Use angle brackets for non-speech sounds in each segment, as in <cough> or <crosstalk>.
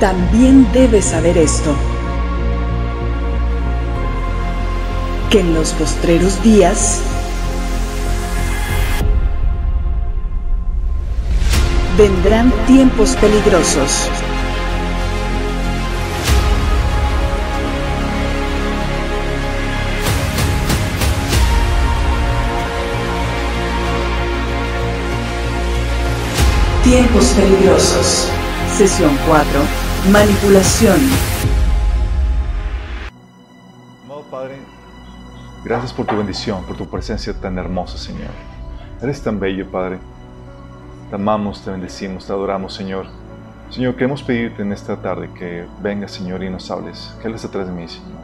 también debes saber esto, que en los postreros días vendrán tiempos peligrosos. Tiempos peligrosos. Sesión 4. Manipulación. Padre, gracias por tu bendición, por tu presencia tan hermosa, Señor. Eres tan bello, Padre. Te amamos, te bendecimos, te adoramos, Señor. Señor, queremos pedirte en esta tarde que vengas, Señor, y nos hables, que hables detrás de mí, Señor.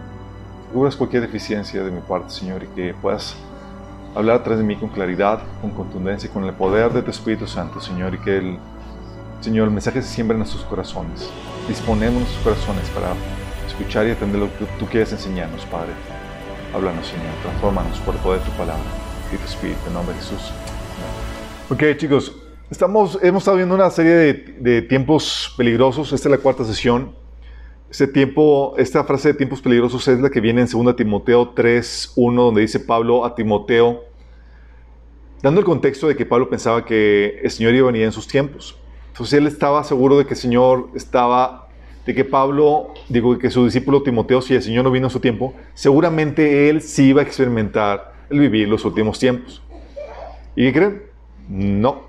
Cubras cualquier deficiencia de mi parte, Señor, y que puedas hablar atrás de mí con claridad, con contundencia, con el poder de tu Espíritu Santo, Señor, y que el Señor, el mensaje se siembra en nuestros corazones. Disponemos nuestros corazones para escuchar y atender lo que tú quieres enseñarnos, Padre. Háblanos, Señor, transfórmanos por el poder de tu palabra y tu Espíritu, en nombre de Jesús. Ok, chicos, estamos, hemos estado viendo una serie de, de tiempos peligrosos. Esta es la cuarta sesión. Este tiempo, esta frase de tiempos peligrosos es la que viene en 2 Timoteo 3, 1, donde dice Pablo a Timoteo, dando el contexto de que Pablo pensaba que el Señor iba a venir en sus tiempos. Entonces él estaba seguro de que el Señor estaba, de que Pablo, digo, que su discípulo Timoteo, si el Señor no vino en su tiempo, seguramente él sí iba a experimentar el vivir los últimos tiempos. ¿Y qué creen? No.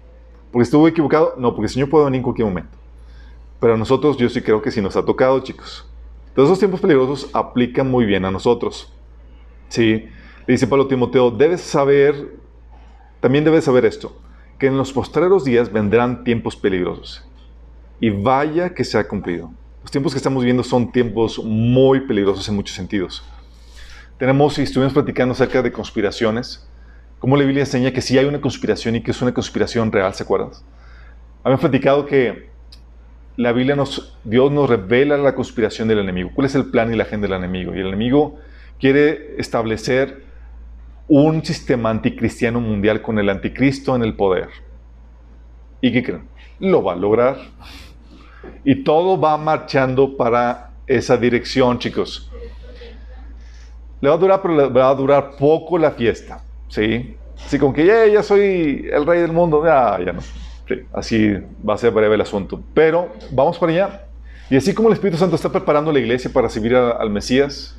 ¿Porque estuvo equivocado? No, porque el Señor puede venir en cualquier momento. Pero a nosotros yo sí creo que sí nos ha tocado, chicos. Entonces esos tiempos peligrosos aplican muy bien a nosotros. Sí, le dice Pablo a Timoteo, debes saber, también debes saber esto, que en los postreros días vendrán tiempos peligrosos. Y vaya que se ha cumplido. Los tiempos que estamos viendo son tiempos muy peligrosos en muchos sentidos. Tenemos, y estuvimos platicando acerca de conspiraciones, cómo la Biblia enseña que sí hay una conspiración y que es una conspiración real, ¿se acuerdan? Habíamos platicado que la Biblia nos, Dios nos revela la conspiración del enemigo. ¿Cuál es el plan y la agenda del enemigo? Y el enemigo quiere establecer un sistema anticristiano mundial con el anticristo en el poder. ¿Y qué creen? Lo va a lograr. Y todo va marchando para esa dirección, chicos. Le va a durar, pero le va a durar poco la fiesta. ¿Sí? Así como que ya, ya soy el rey del mundo. Ya, ya no. Sí, así va a ser breve el asunto. Pero vamos para allá. Y así como el Espíritu Santo está preparando la iglesia para recibir al Mesías,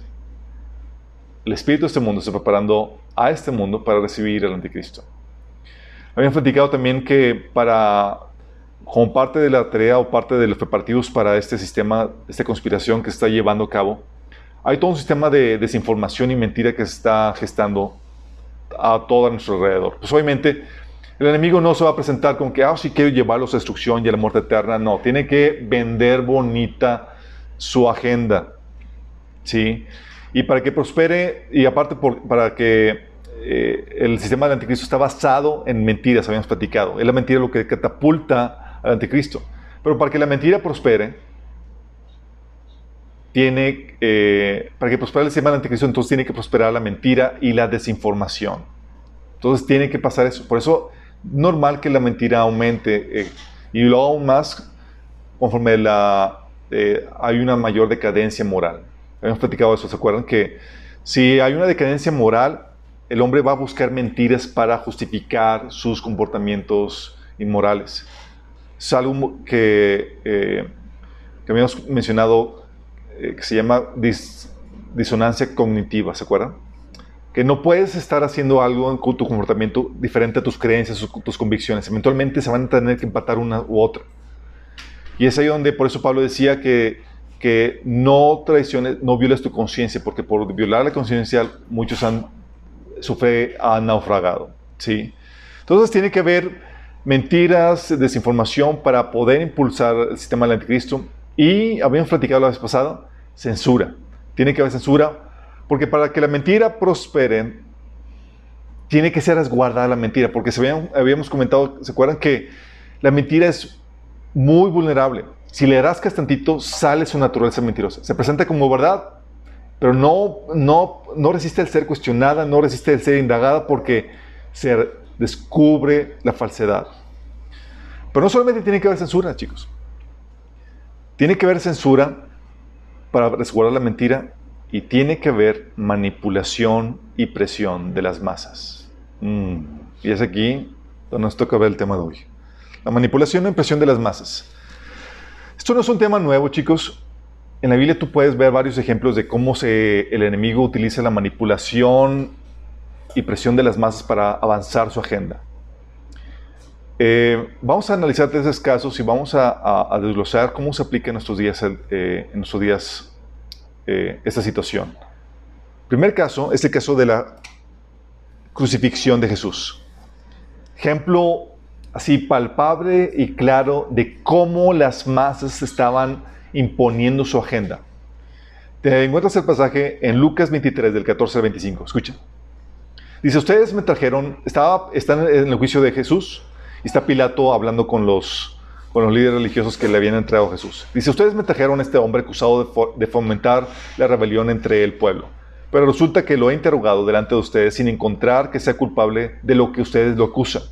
el Espíritu de este mundo está preparando a este mundo para recibir al Anticristo. Habían platicado también que para, como parte de la tarea o parte de los preparativos para este sistema, esta conspiración que se está llevando a cabo, hay todo un sistema de desinformación y mentira que se está gestando a todo a nuestro alrededor. Pues obviamente el enemigo no se va a presentar con que, ah, sí quiero llevarlos a destrucción y a la muerte eterna. No, tiene que vender bonita su agenda. ¿Sí? Y para que prospere, y aparte por- para que eh, el sistema del anticristo está basado en mentiras, habíamos platicado. Es la mentira lo que catapulta al anticristo. Pero para que la mentira prospere, tiene, eh, para que prospere el sistema del anticristo, entonces tiene que prosperar la mentira y la desinformación. Entonces tiene que pasar eso. Por eso, normal que la mentira aumente eh, y luego aún más conforme la, eh, hay una mayor decadencia moral. Habíamos platicado eso, ¿se acuerdan? Que si hay una decadencia moral, el hombre va a buscar mentiras para justificar sus comportamientos inmorales. Es algo que, eh, que habíamos mencionado eh, que se llama dis- disonancia cognitiva, ¿se acuerdan? Que no puedes estar haciendo algo en tu comportamiento diferente a tus creencias tus convicciones. Eventualmente se van a tener que empatar una u otra. Y es ahí donde por eso Pablo decía que, que no traiciones, no violes tu conciencia, porque por violar la conciencia muchos han, su fe ha naufragado. ¿sí? Entonces tiene que haber mentiras, desinformación para poder impulsar el sistema del anticristo. Y habíamos platicado la vez pasada, censura. Tiene que haber censura, porque para que la mentira prospere, tiene que ser resguardada la mentira, porque se habían- habíamos comentado, ¿se acuerdan que la mentira es muy vulnerable? Si le rascas tantito, sale su naturaleza mentirosa. Se presenta como verdad, pero no, no, no resiste el ser cuestionada, no resiste el ser indagada porque se descubre la falsedad. Pero no solamente tiene que haber censura, chicos. Tiene que haber censura para resguardar la mentira y tiene que haber manipulación y presión de las masas. Mm, y es aquí donde nos toca ver el tema de hoy. La manipulación y presión de las masas. Esto no es un tema nuevo, chicos. En la Biblia tú puedes ver varios ejemplos de cómo se, el enemigo utiliza la manipulación y presión de las masas para avanzar su agenda. Eh, vamos a analizar tres casos y vamos a, desglosar cómo se aplica en nuestros días, eh, en nuestros días eh, esta situación. El primer caso es el caso de la crucifixión de Jesús. Ejemplo así palpable y claro de cómo las masas estaban imponiendo su agenda. Te encuentras el pasaje en Lucas 23, del 14 al 25. Escucha. Dice, ustedes me trajeron, estaba, están en el juicio de Jesús y está Pilato hablando con los, con los líderes religiosos que le habían entregado a Jesús. Dice, ustedes me trajeron a este hombre acusado de, fomentar la rebelión entre el pueblo. Pero resulta que lo he interrogado delante de ustedes sin encontrar que sea culpable de lo que ustedes lo acusan.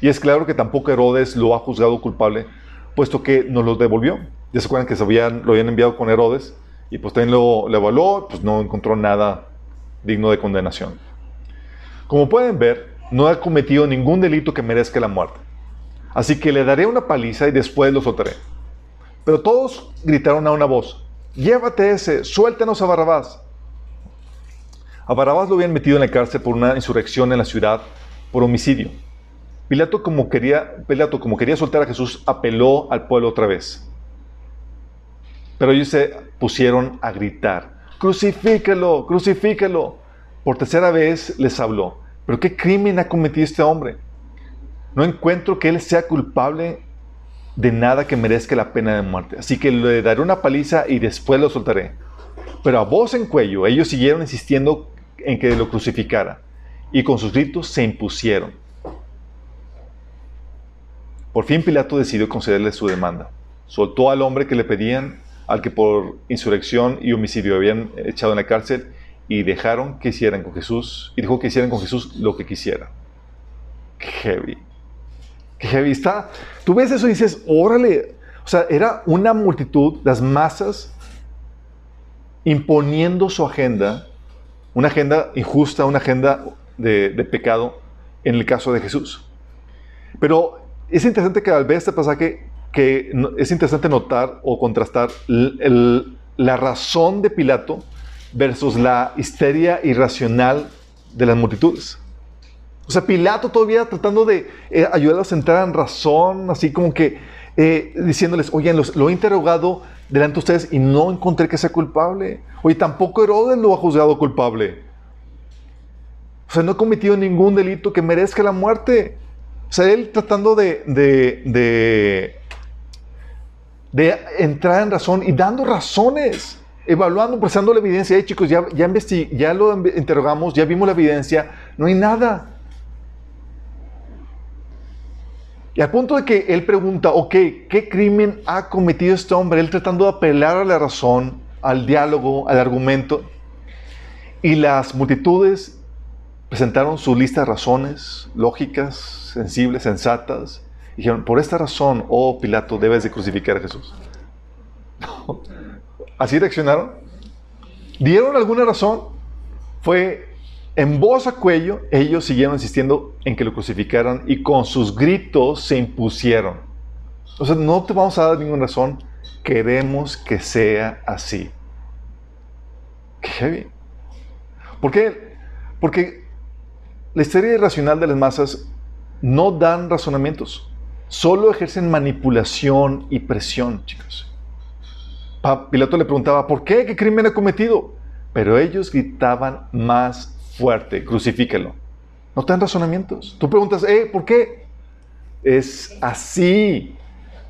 Y es claro que tampoco Herodes lo ha juzgado culpable, puesto que nos lo devolvió. Ya se acuerdan que se lo habían enviado con Herodes y pues también lo, lo evaluó, pues no encontró nada digno de condenación. Como pueden ver, no ha cometido ningún delito que merezca la muerte. Así que le daré una paliza y después lo soltaré. Pero todos gritaron a una voz, llévate ese, suéltanos a Barrabás. A Barrabás lo habían metido en la cárcel por una insurrección en la ciudad por homicidio. Pilato como quería, Pilato, como quería soltar a Jesús, apeló al pueblo otra vez. Pero ellos se pusieron a gritar, crucifíquelo, crucifíquelo. Por tercera vez les habló, pero ¿qué crimen ha cometido este hombre? No encuentro que él sea culpable de nada que merezca la pena de muerte. Así que le daré una paliza y después lo soltaré. Pero a voz en cuello, ellos siguieron insistiendo en que lo crucificara y con sus gritos se impusieron. Por fin Pilato decidió concederle su demanda. Soltó al hombre que le pedían, al que por insurrección y homicidio habían echado en la cárcel, y dejaron que hicieran con Jesús, y dejó que hicieran con Jesús lo que quisiera. Qué heavy. Qué heavy está. Tú ves eso y dices, órale. O sea, era una multitud, las masas, imponiendo su agenda, una agenda injusta, una agenda de, pecado, en el caso de Jesús. Pero es interesante que al ver este pasaje, que es interesante notar o contrastar la razón de Pilato versus la histeria irracional de las multitudes. O sea, Pilato todavía tratando de eh, ayudarlos a entrar en razón, así como que eh, diciéndoles, oye, lo he interrogado delante de ustedes y no encontré que sea culpable. Oye, tampoco Herodes lo ha juzgado culpable. O sea, no ha cometido ningún delito que merezca la muerte. O sea, él tratando de, de, de, entrar en razón y dando razones, evaluando, presentando la evidencia. Hey, chicos, ya, ya, ya lo interrogamos, ya vimos la evidencia, no hay nada. Y al punto de que él pregunta, ok, ¿qué crimen ha cometido este hombre? Él tratando de apelar a la razón, al diálogo, al argumento. Y las multitudes presentaron su lista de razones lógicas, sensibles, sensatas. dijeron, por esta razón, oh Pilato, debes de crucificar a Jesús. <laughs> ¿Así reaccionaron? ¿Dieron alguna razón? Fue en voz a cuello, ellos siguieron insistiendo en que lo crucificaran y con sus gritos se impusieron. O sea, no te vamos a dar ninguna razón. Queremos que sea así. Qué heavy. ¿Por qué? Porque la historia irracional de las masas no dan razonamientos, solo ejercen manipulación y presión, chicos. Pilato le preguntaba, ¿por qué? ¿Qué crimen ha cometido? Pero ellos gritaban más fuerte, crucifíquelo. No te dan razonamientos. Tú preguntas, eh, ¿por qué? Es así.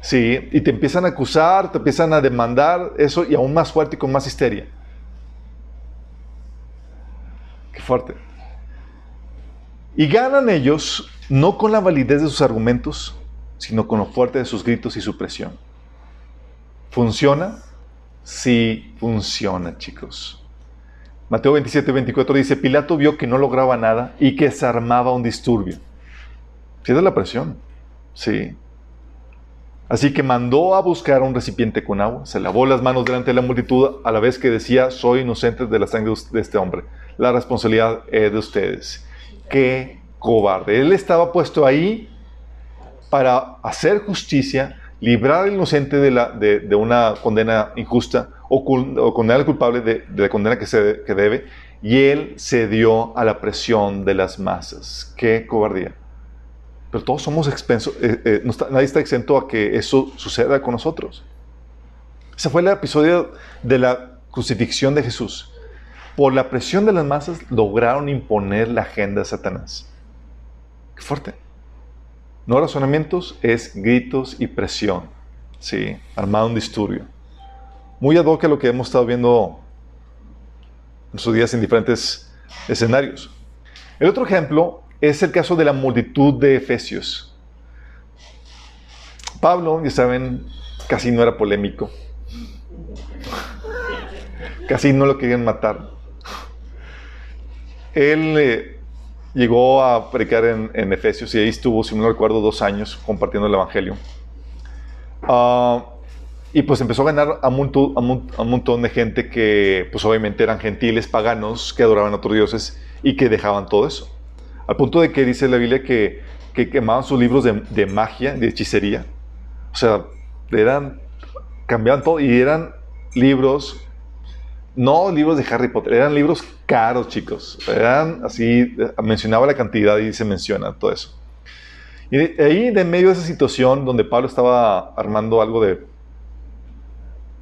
Sí, y te empiezan a acusar, te empiezan a demandar eso y aún más fuerte y con más histeria. Qué fuerte. Y ganan ellos no con la validez de sus argumentos, sino con lo fuerte de sus gritos y su presión. ¿Funciona? Sí, funciona, chicos. Mateo 27, 24 dice, Pilato vio que no lograba nada y que se armaba un disturbio. ¿Sí la presión? Sí. Así que mandó a buscar un recipiente con agua, se lavó las manos delante de la multitud a la vez que decía, soy inocente de la sangre de este hombre. La responsabilidad es de ustedes. Qué cobarde. Él estaba puesto ahí para hacer justicia, librar al inocente de, una condena injusta o, condenar al culpable de, la condena que, se, que debe, y él cedió a la presión de las masas. Qué cobardía. Pero todos somos expensos, eh, eh, nadie está exento a que eso suceda con nosotros. Ese fue el episodio de la crucifixión de Jesús. Por la presión de las masas lograron imponer la agenda de Satanás. Qué fuerte. No razonamientos, es gritos y presión. Sí, armado un disturbio. Muy ad hoc a lo que hemos estado viendo en sus días en diferentes escenarios. El otro ejemplo es el caso de la multitud de Efesios. Pablo, ya saben, casi no era polémico. <laughs> Casi no lo querían matar. Él eh, llegó a predicar en, Efesios y ahí estuvo, si no recuerdo, dos años compartiendo el Evangelio. Ah, y pues empezó a ganar a a, un, montón de gente que pues obviamente eran gentiles, paganos, que adoraban a otros dioses y que dejaban todo eso. Al punto de que dice la Biblia que, quemaban sus libros de, magia, de hechicería. O sea, eran, cambiaban todo y eran libros, no libros de Harry Potter, eran libros caros, chicos. Eran así, mencionaba la cantidad y se menciona todo eso. Y ahí, de medio de esa situación donde Pablo estaba armando algo de.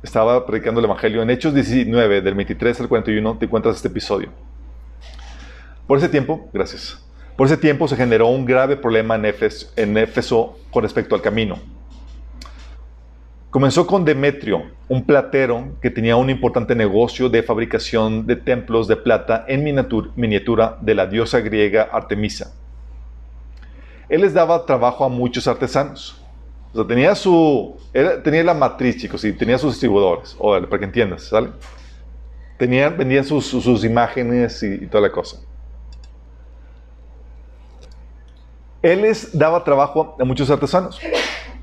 Estaba predicando el Evangelio, en Hechos 19, del 23 al 41, te encuentras este episodio. Por ese tiempo, gracias. Por ese tiempo se generó un grave problema en Éfeso, con respecto al camino. Comenzó con Demetrio, un platero que tenía un importante negocio de fabricación de templos de plata en miniatura de la diosa griega Artemisa. Él les daba trabajo a muchos artesanos. O sea, tenía su. tenía la matriz, chicos, y tenía sus distribuidores. O para que entiendas, ¿sale? Tenían, vendían sus, imágenes y toda la cosa. Él les daba trabajo a muchos artesanos.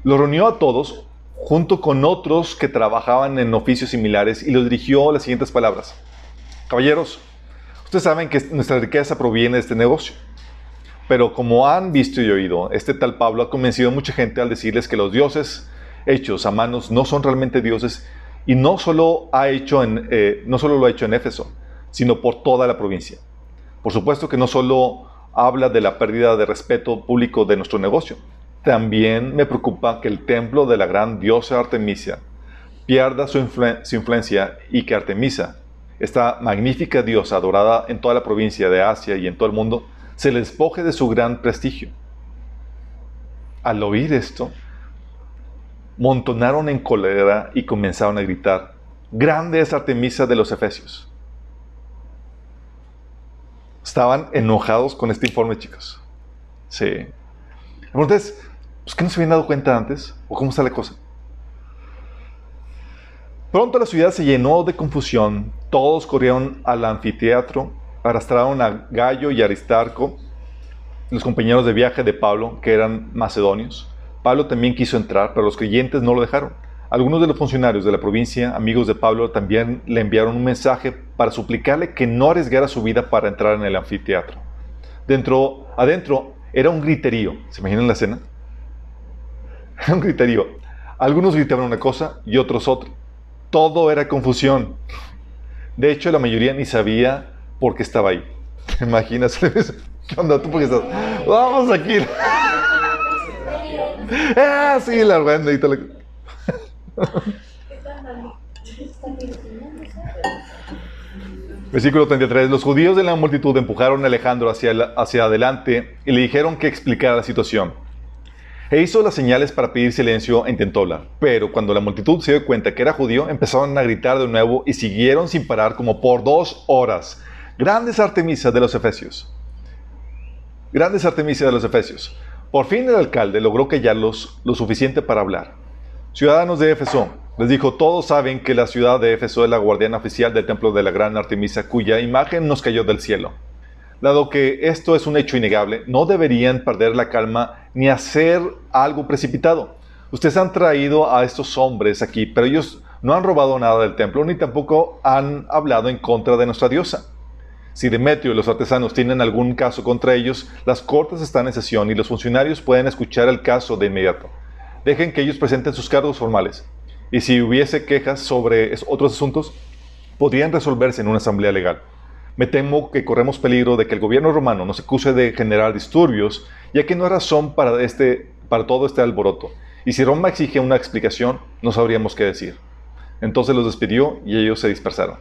Los reunió a todos junto con otros que trabajaban en oficios similares y los dirigió las siguientes palabras. Caballeros, ustedes saben que nuestra riqueza proviene de este negocio. Pero como han visto y oído, este tal Pablo ha convencido a mucha gente al decirles que los dioses hechos a manos no son realmente dioses y no solo, ha hecho en, eh, no solo lo ha hecho en Éfeso, sino por toda la provincia. Por supuesto que no solo habla de la pérdida de respeto público de nuestro negocio. También me preocupa que el templo de la gran diosa Artemisia pierda su, influencia y que Artemisa, esta magnífica diosa adorada en toda la provincia de Asia y en todo el mundo, se le despoje de su gran prestigio. Al oír esto, montonaron en cólera y comenzaron a gritar, Grande es Artemisa de los Efesios estaban enojados con este informe, chicos. Sí. Entonces, pues, ¿qué no se habían dado cuenta antes? ¿O cómo está la cosa? Pronto la ciudad se llenó de confusión. Todos corrieron al anfiteatro, arrastraron a Gallo y Aristarco, los compañeros de viaje de Pablo, que eran macedonios. Pablo también quiso entrar, pero los creyentes no lo dejaron. Algunos de los funcionarios de la provincia, amigos de Pablo, también le enviaron un mensaje para suplicarle que no arriesgara su vida para entrar en el anfiteatro. Dentro, adentro era un griterío. ¿Se imaginan la escena? <laughs> Un griterío. Algunos gritaban una cosa y otros otra. Todo era confusión. De hecho, la mayoría ni sabía por qué estaba ahí. <laughs> ¿Te imaginas? <laughs> ¿Qué onda? ¿Tú por qué estás? Vamos aquí. ah, sí, la verdad. Versículo 33. Los judíos de la multitud empujaron a Alejandro hacia, hacia adelante y le dijeron que explicara la situación. E hizo las señales para pedir silencio e intentó. Pero cuando la multitud se dio cuenta que era judío, empezaron a gritar de nuevo y siguieron sin parar como por dos horas. Grandes Artemisas de los Efesios. Grandes Artemisas de los Efesios. Por fin el alcalde logró callarlos lo suficiente para hablar. Ciudadanos de Éfeso, les dijo, todos saben que la ciudad de Éfeso es la guardiana oficial del templo de la gran Artemisa, cuya imagen nos cayó del cielo. Dado que esto es un hecho innegable, no deberían perder la calma ni hacer algo precipitado. ustedes han traído a estos hombres aquí, pero ellos no han robado nada del templo, ni tampoco han hablado en contra de nuestra diosa. Si Demetrio y los artesanos tienen algún caso contra ellos, las cortes están en sesión y los funcionarios pueden escuchar el caso de inmediato. Dejen que ellos presenten sus cargos formales. Y si hubiese quejas sobre otros asuntos, podrían resolverse en una asamblea legal. Me temo que corremos peligro de que el gobierno romano nos acuse de generar disturbios, ya que no hay razón para, este, para todo este alboroto. Y si Roma exige una explicación, no sabríamos qué decir. Entonces los despidió y ellos se dispersaron.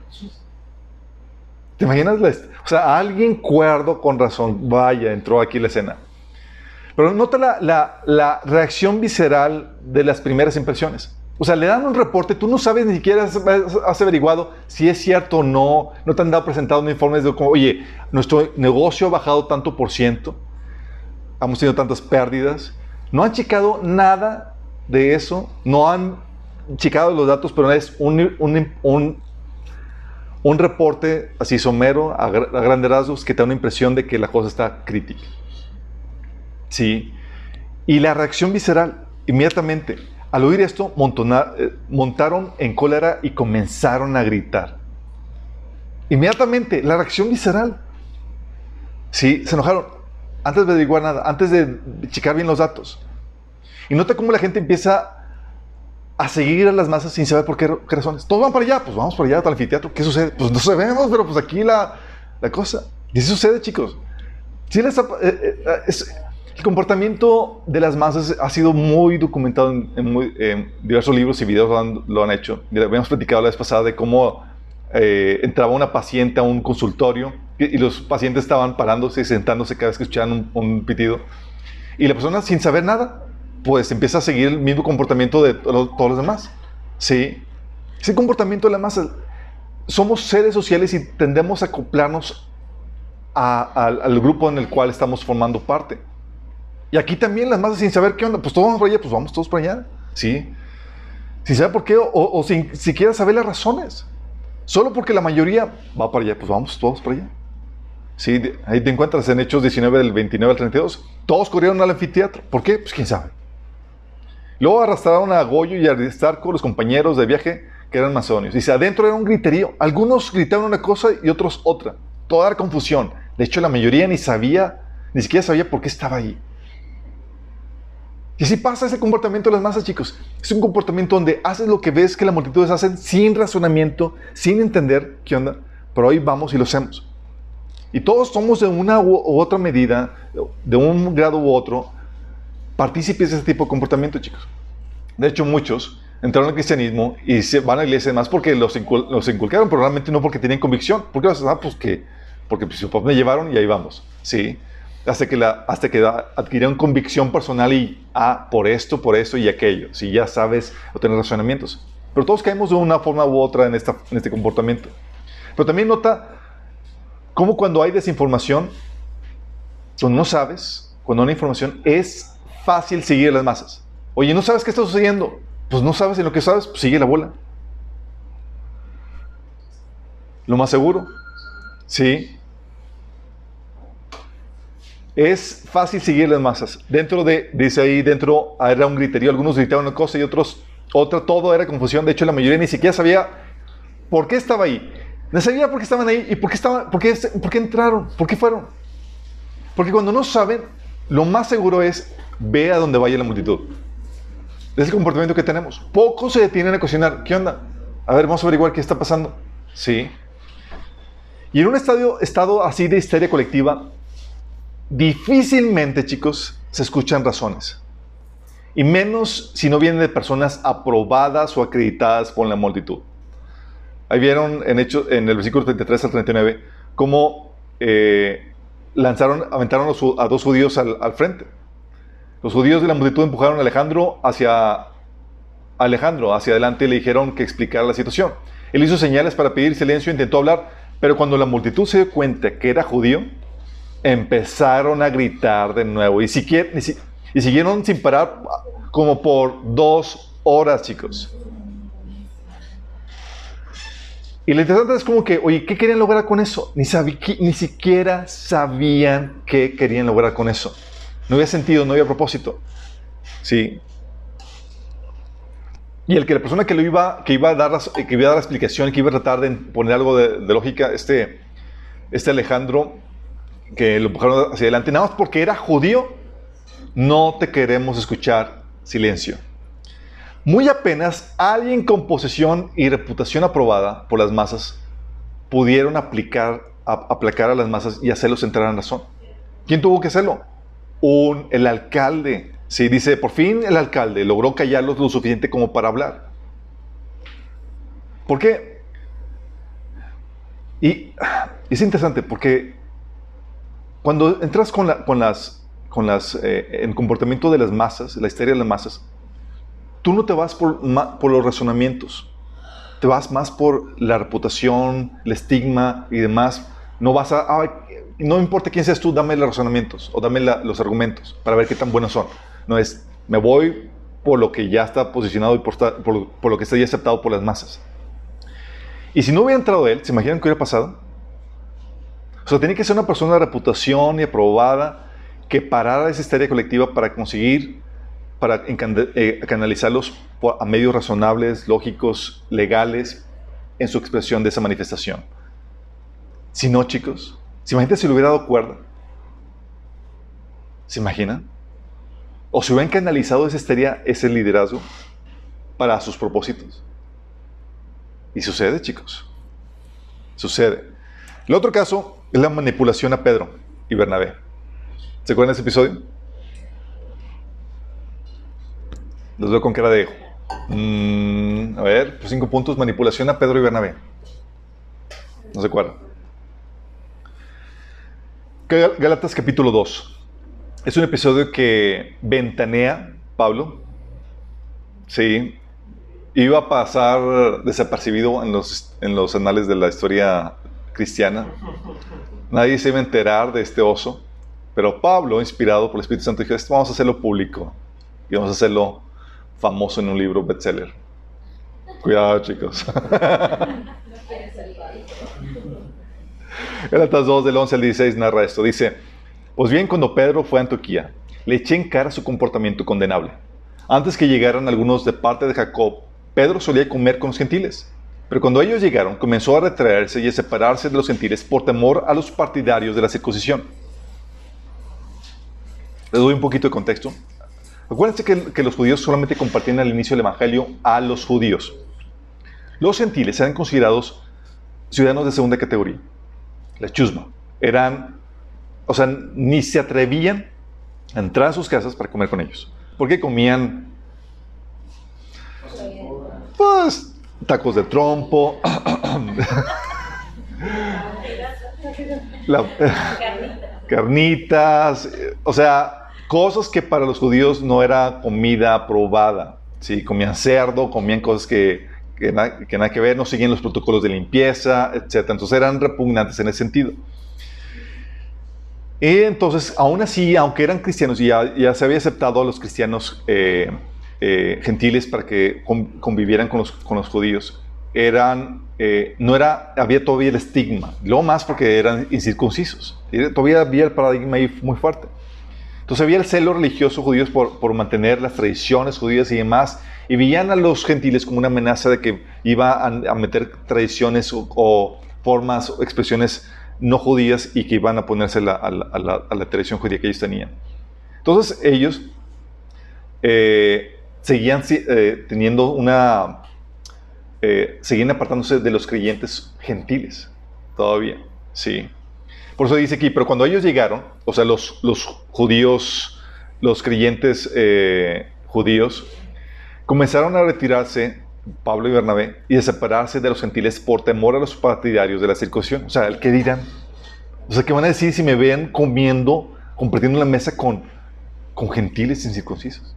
¿Te imaginas? O sea, alguien cuerdo con razón, vaya, entró aquí la escena. Pero nota la, la, reacción visceral de las primeras impresiones. O sea, le dan un reporte, tú no sabes ni siquiera has, averiguado si es cierto o no, no te han dado presentado un informe de como, oye, nuestro negocio ha bajado tanto por ciento, hemos tenido tantas pérdidas, no han checado nada de eso, no han checado los datos, pero es un, un, un, reporte así somero, a, a grandes rasgos, que te da una impresión de que la cosa está crítica. Sí. Y la reacción visceral, inmediatamente, al oír esto, eh, montaron en cólera y comenzaron a gritar. Inmediatamente, la reacción visceral. Sí, se enojaron. Antes de averiguar nada, antes de checar bien los datos. Y nota cómo la gente empieza a seguir a las masas sin saber por qué, razones. Todos van para allá, pues vamos para allá, al anfiteatro. ¿Qué sucede? Pues no <laughs> sabemos, pero pues aquí la, cosa. Y sucede, chicos. Sí les, eh, eh, el comportamiento de las masas ha sido muy documentado en, diversos libros y videos lo han, hecho. Habíamos platicado la vez pasada de cómo eh, entraba una paciente a un consultorio y, los pacientes estaban parándose y sentándose cada vez que escuchaban un, pitido. Y la persona, sin saber nada, pues empieza a seguir el mismo comportamiento de todos los demás. Sí. Ese comportamiento de las masas. Somos seres sociales y tendemos a acoplarnos al grupo en el cual estamos formando parte. Y aquí también las masas sin saber qué onda, pues todos vamos para allá, pues vamos todos para allá. Sí. Sin saber por qué o, sin siquiera saber las razones. Solo porque la mayoría va para allá, pues vamos todos para allá. Sí, ahí te encuentras en Hechos 19 del 29 al 32. Todos corrieron al anfiteatro. ¿Por qué? Pues quién sabe. Luego arrastraron a Goyo y a Aristarco, los compañeros de viaje que eran macedonios. Dice, adentro era un griterío. Algunos gritaban una cosa y otros otra. Toda era confusión. De hecho, la mayoría ni sabía, ni siquiera sabía por qué estaba ahí. Y así pasa ese comportamiento de las masas, chicos. Es un comportamiento donde haces lo que ves que las multitudes hacen sin razonamiento, sin entender qué onda, pero hoy vamos y lo hacemos. Y todos somos de una u otra medida, de un grado u otro, partícipes de ese tipo de comportamiento, chicos. De hecho, muchos entraron al cristianismo y se van a la iglesia más porque los, los inculcaron, pero realmente no porque tenían convicción. ¿Por qué? Ah, pues que, porque pues, papá me llevaron y ahí vamos. Sí hasta que, la, hasta que adquirieron convicción personal y, ah, por esto, por eso y aquello. Si ya sabes o tienes razonamientos. Pero todos caemos de una forma u otra en este comportamiento. Pero también nota cómo cuando hay desinformación, cuando no sabes, cuando no hay información, es fácil seguir las masas. Oye, ¿no sabes qué está sucediendo? Pues no sabes en lo que sabes, pues sigue la bola. Lo más seguro. Sí, es fácil seguir las masas. Dentro de, dice ahí, dentro era un griterío, algunos gritaban una cosa y otros otra, todo era confusión. De hecho, la mayoría ni siquiera sabía por qué estaba ahí. No sabía por qué estaban ahí y por qué, estaban, por qué, por qué entraron, por qué fueron. Porque cuando no saben, lo más seguro es ve a donde vaya la multitud. Es el comportamiento que tenemos. Pocos se detienen a cuestionar, ¿qué onda? A ver, vamos a averiguar qué está pasando. Sí. Y en un estadio, estado así de histeria colectiva, difícilmente, chicos, se escuchan razones. Y menos si no vienen de personas aprobadas o acreditadas por la multitud. Ahí vieron en, hecho, en el versículo 33 al 39 cómo eh, lanzaron, aventaron a dos judíos al, frente. Los judíos de la multitud empujaron a Alejandro hacia Alejandro hacia adelante y le dijeron que explicara la situación. Él hizo señales para pedir silencio, intentó hablar, pero cuando la multitud se dio cuenta que era judío, empezaron a gritar de nuevo y, siguieron sin parar como por dos horas, chicos. Y lo interesante es como que, oye, ¿qué querían lograr con eso? Ni, ni siquiera sabían qué querían lograr con eso. No había sentido, no había propósito. Sí. Y el que la persona que, lo iba, que, iba a dar, que iba a dar la explicación, que iba a tratar de poner algo de, lógica, este, este Alejandro, que lo empujaron hacia adelante, nada más porque era judío, no te queremos escuchar silencio. Muy apenas alguien con posesión y reputación aprobada por las masas pudieron aplacar a las masas y hacerlos entrar en razón. ¿Quién tuvo que hacerlo? Un, el alcalde Sí, dice, por fin el alcalde logró callarlos lo suficiente como para hablar. ¿Por qué? Y es interesante porque cuando entras con, las, con las, eh, en comportamiento de las masas, la histeria de las masas, tú no te vas por, por los razonamientos, te vas más por la reputación, el estigma y demás. No vas a, no importa quién seas tú, dame los razonamientos o dame los argumentos para ver qué tan buenos son. No es, me voy por lo que ya está posicionado y por, por, lo que está ya aceptado por las masas. Y si no hubiera entrado él, ¿se imaginan qué hubiera pasado? O sea, tenía que ser una persona de reputación y aprobada que parara esa histeria colectiva para conseguir, para eh, canalizarlos a medios razonables, lógicos, legales, en su expresión de esa manifestación. Si no, chicos, ¿se imaginan si le hubiera dado cuerda? ¿Se imaginan? o si hubieran canalizado ese, estaría, ese liderazgo para sus propósitos. Y sucede, chicos. Sucede. El otro caso es la manipulación a Pedro y Bernabé. ¿Se acuerdan de ese episodio? Los veo con cara de... Mm, a ver, pues cinco puntos. Manipulación a Pedro y Bernabé. No se acuerdan. Galatas capítulo 2. Es un episodio que ventanea Pablo. Sí. Iba a pasar desapercibido en los, en los anales de la historia cristiana. Nadie se iba a enterar de este oso. Pero Pablo, inspirado por el Espíritu Santo, dijo, vamos a hacerlo público. Y vamos a hacerlo famoso en un libro bestseller. Cuidado, chicos. <laughs> Galatas 2, del 11 al 16 narra esto. Dice, pues bien, cuando Pedro fue a Antioquía, le eché en cara su comportamiento condenable. Antes que llegaran algunos de parte de Jacob, Pedro solía comer con los gentiles. Pero cuando ellos llegaron, comenzó a retraerse y a separarse de los gentiles por temor a los partidarios de la circuncisión. Les doy un poquito de contexto. Acuérdense que, que los judíos solamente compartían al inicio del Evangelio a los judíos. Los gentiles eran considerados ciudadanos de segunda categoría, la chusma. Eran o sea, ni se atrevían a entrar a sus casas para comer con ellos. Porque comían, pues, tacos de trompo, carnitas, o sea, cosas que para los judíos no era comida probada. Sí, comían cerdo, comían cosas que, que, que nada que ver, no seguían los protocolos de limpieza, etc. Entonces eran repugnantes en ese sentido. Y entonces, aún así, aunque eran cristianos y ya, se había aceptado a los cristianos eh, eh, gentiles para que convivieran con los, con los judíos, eran, eh, no era, había todavía el estigma, lo más porque eran incircuncisos. Todavía había el paradigma ahí muy fuerte. Entonces había el celo religioso judío por, por, mantener las tradiciones judías y demás, y veían a los gentiles como una amenaza de que iba a, meter tradiciones o, o formas o expresiones no judías y que iban a ponerse a, la, tradición judía que ellos tenían. Entonces ellos eh, seguían eh, teniendo una... Eh, seguían apartándose de los creyentes gentiles todavía, sí. Por eso dice aquí, pero cuando ellos llegaron, o sea, los, los judíos, los creyentes judíos, comenzaron a retirarse Pablo y Bernabé, y de separarse de los gentiles por temor a los partidarios de la circuncisión. O sea, el que dirán. O sea, ¿qué van a decir si me ven comiendo, compartiendo la mesa con, con gentiles incircuncisos?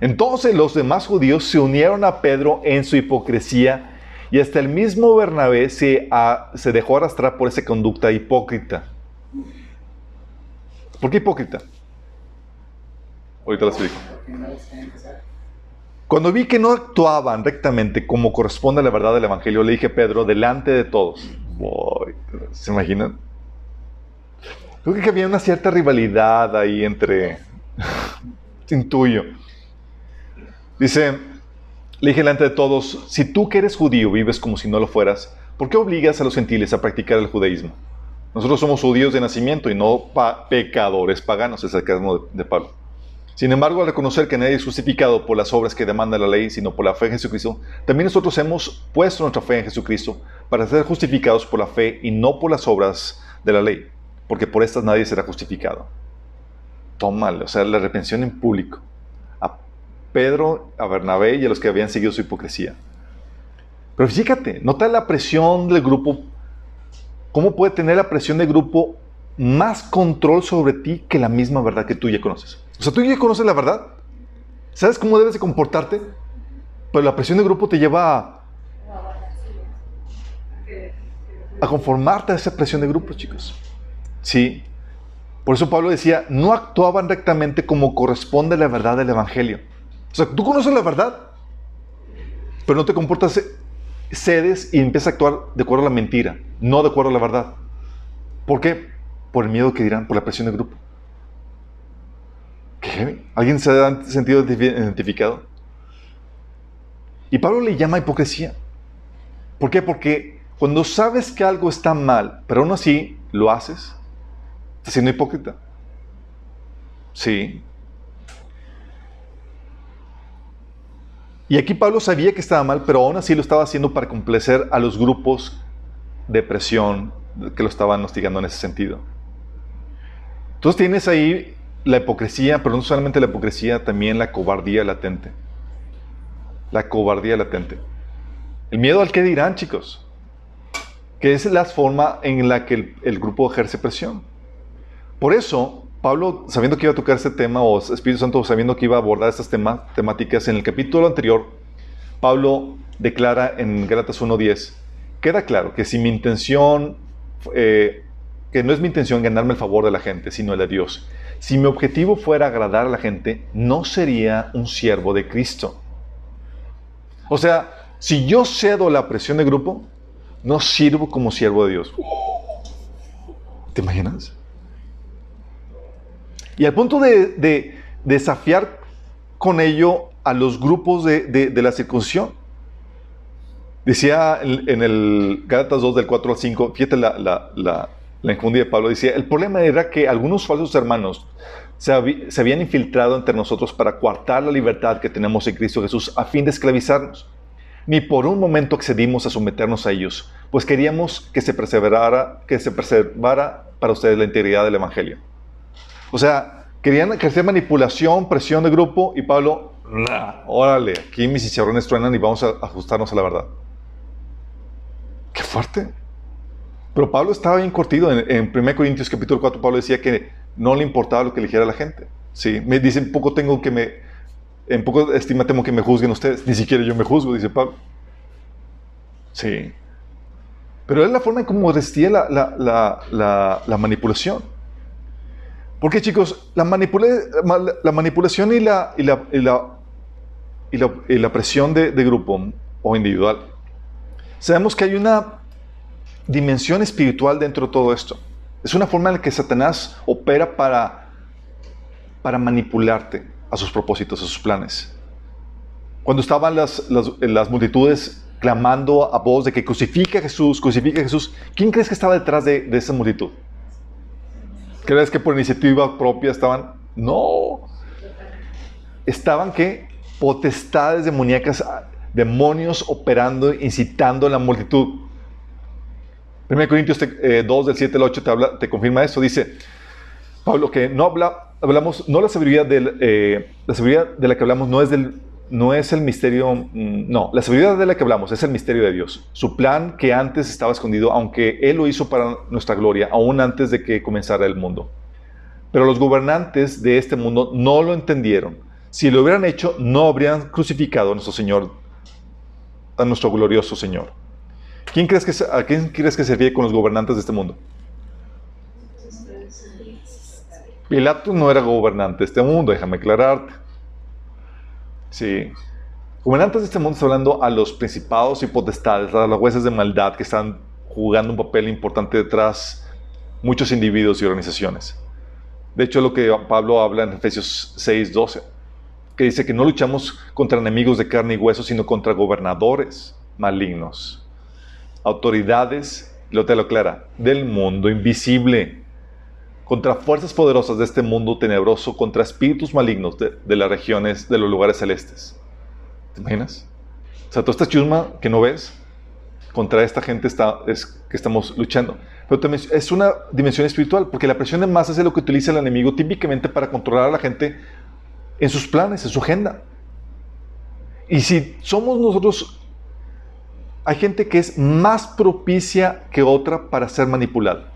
Entonces los demás judíos se unieron a Pedro en su hipocresía y hasta el mismo Bernabé se, se dejó arrastrar por esa conducta hipócrita. ¿Por qué hipócrita? Ahorita lo explico. Cuando vi que no actuaban rectamente como corresponde a la verdad del Evangelio, le dije a Pedro, delante de todos, ¿se imaginan? Creo que había una cierta rivalidad ahí entre, <laughs> intuyo. Dice, le dije delante de todos, si tú que eres judío vives como si no lo fueras, ¿por qué obligas a los gentiles a practicar el judaísmo? Nosotros somos judíos de nacimiento y no pecadores paganos, es el caso de, Pablo. Sin embargo, al reconocer que nadie es justificado por las obras que demanda la ley, sino por la fe en Jesucristo, también nosotros hemos puesto nuestra fe en Jesucristo para ser justificados por la fe y no por las obras de la ley, porque por estas nadie será justificado. Tómale, o sea, la repensión en público. Pedro, a Bernabé y a los que habían seguido su hipocresía. Pero fíjate, nota la presión del grupo. ¿Cómo puede tener la presión del grupo más control sobre ti que la misma verdad que tú ya conoces? O sea, tú ya conoces la verdad. ¿Sabes cómo debes de comportarte? Pero la presión del grupo te lleva a, a conformarte a esa presión de grupo, chicos. Sí. Por eso Pablo decía, no actuaban rectamente como corresponde la verdad del Evangelio. O sea, tú conoces la verdad, pero no te comportas, cedes y empiezas a actuar de acuerdo a la mentira, no de acuerdo a la verdad. ¿Por qué? Por el miedo que dirán, por la presión del grupo. ¿Alguien se ha sentido identificado? Y Pablo le llama hipocresía. ¿Por qué? Porque cuando sabes que algo está mal, pero aún así lo haces, estás siendo hipócrita. Sí. Y aquí Pablo sabía que estaba mal, pero aún así lo estaba haciendo para complacer a los grupos de presión que lo estaban hostigando en ese sentido. Entonces tienes ahí la hipocresía, pero no solamente la hipocresía, también la cobardía latente. La cobardía latente. El miedo al que dirán, chicos. Que es la forma en la que el, grupo ejerce presión. Por eso, Pablo, sabiendo que iba a tocar este tema, o Espíritu Santo sabiendo que iba a abordar estas temáticas, en el capítulo anterior, Pablo declara en Gálatas 1.10, queda claro que si mi intención, eh, que no es mi intención ganarme el favor de la gente, sino el de Dios, si mi objetivo fuera agradar a la gente, no sería un siervo de Cristo. O sea, si yo cedo la presión de grupo, no sirvo como siervo de Dios. ¿Te imaginas? Y al punto de, desafiar con ello a los grupos de, la circuncisión. Decía en, el Gálatas 2 del 4 al 5, fíjate la la de Pablo, decía, el problema era que algunos falsos hermanos se, habían infiltrado entre nosotros para coartar la libertad que tenemos en Cristo Jesús a fin de esclavizarnos. Ni por un momento accedimos a someternos a ellos, pues queríamos que se preservara, que se preservara para ustedes la integridad del Evangelio. O sea, querían ejercer manipulación, presión de grupo y Pablo, órale, aquí mis chicharrones truenan y vamos a ajustarnos a la verdad. Qué fuerte. Pero Pablo estaba bien cortido. En, 1 Corintios capítulo 4, Pablo decía que no le importaba lo que eligiera la gente. ¿sí? Me dicen, poco tengo que me, en poco estima temo que me juzguen ustedes. Ni siquiera yo me juzgo, dice Pablo. Sí. Pero es la forma en cómo resistía la, la, la, manipulación. Porque chicos, la, la manipulación y la, presión de, grupo o individual, sabemos que hay una dimensión espiritual dentro de todo esto. Es una forma en la que Satanás opera para, manipularte a sus propósitos, a sus planes. Cuando estaban las, multitudes clamando a voz de que crucifica a Jesús, crucifica a Jesús, ¿quién crees que estaba detrás de, de esa multitud? ¿Crees que por iniciativa propia estaban? No. Estaban que potestades demoníacas, demonios operando, incitando a la multitud. 1 Corintios 2 eh, del 7 al 8 te, habla, te confirma esto. Dice Pablo que no habla, hablamos, no la sabiduría, del, eh, la sabiduría de la que hablamos no es, del, no es el misterio, mm, no, la sabiduría de la que hablamos es el misterio de Dios. Su plan que antes estaba escondido, aunque Él lo hizo para nuestra gloria, aún antes de que comenzara el mundo. Pero los gobernantes de este mundo no lo entendieron. Si lo hubieran hecho, no habrían crucificado a nuestro Señor, a nuestro glorioso Señor. ¿Quién crees que, ¿A quién crees que se con los gobernantes de este mundo? Pilato no era gobernante de este mundo, déjame aclararte. Sí. Gobernantes de este mundo está hablando a los principados y potestades, a las jueces de maldad que están jugando un papel importante detrás muchos individuos y organizaciones. De hecho, lo que Pablo habla en Efesios 6, 12, que dice que no luchamos contra enemigos de carne y hueso, sino contra gobernadores malignos, autoridades, lo te lo aclara, del mundo invisible, contra fuerzas poderosas de este mundo tenebroso, contra espíritus malignos de, las regiones, de los lugares celestes. ¿Te imaginas? O sea, toda esta chusma que no ves, contra esta gente está, es que estamos luchando. Pero también es una dimensión espiritual, porque la presión de masas es lo que utiliza el enemigo típicamente para controlar a la gente en sus planes, en su agenda. Y si somos nosotros, hay gente que es más propicia que otra para ser manipulada.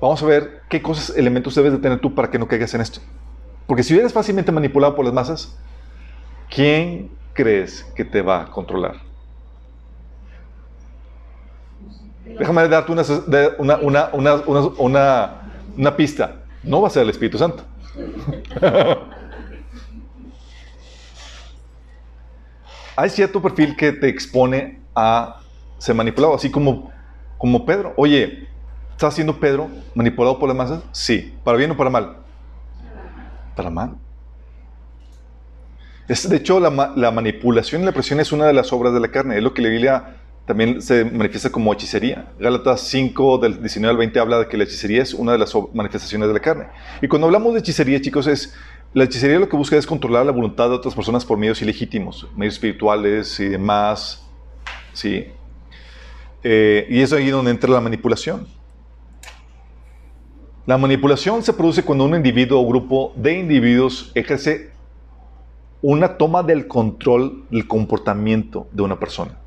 Vamos a ver qué cosas, elementos debes de tener tú para que no caigas en esto. Porque si eres fácilmente manipulado por las masas, ¿quién crees que te va a controlar? Déjame darte una, una, una, pista. No va a ser el Espíritu Santo. <laughs> Hay cierto perfil que te expone a ser manipulado, así como, como Pedro. Oye, ¿estás siendo Pedro manipulado por las masas? Sí. ¿Para bien o para mal? Para mal. De hecho, la, la, manipulación y la presión es una de las obras de la carne. Es lo que la Biblia también se manifiesta como hechicería. Gálatas 5, del 19 al 20, habla de que la hechicería es una de las manifestaciones de la carne. Y cuando hablamos de hechicería, chicos, es la hechicería lo que busca es controlar la voluntad de otras personas por medios ilegítimos, medios espirituales y demás. ¿sí? Eh, y es ahí donde entra la manipulación. La manipulación se produce cuando un individuo o grupo de individuos ejerce una toma del control del comportamiento de una persona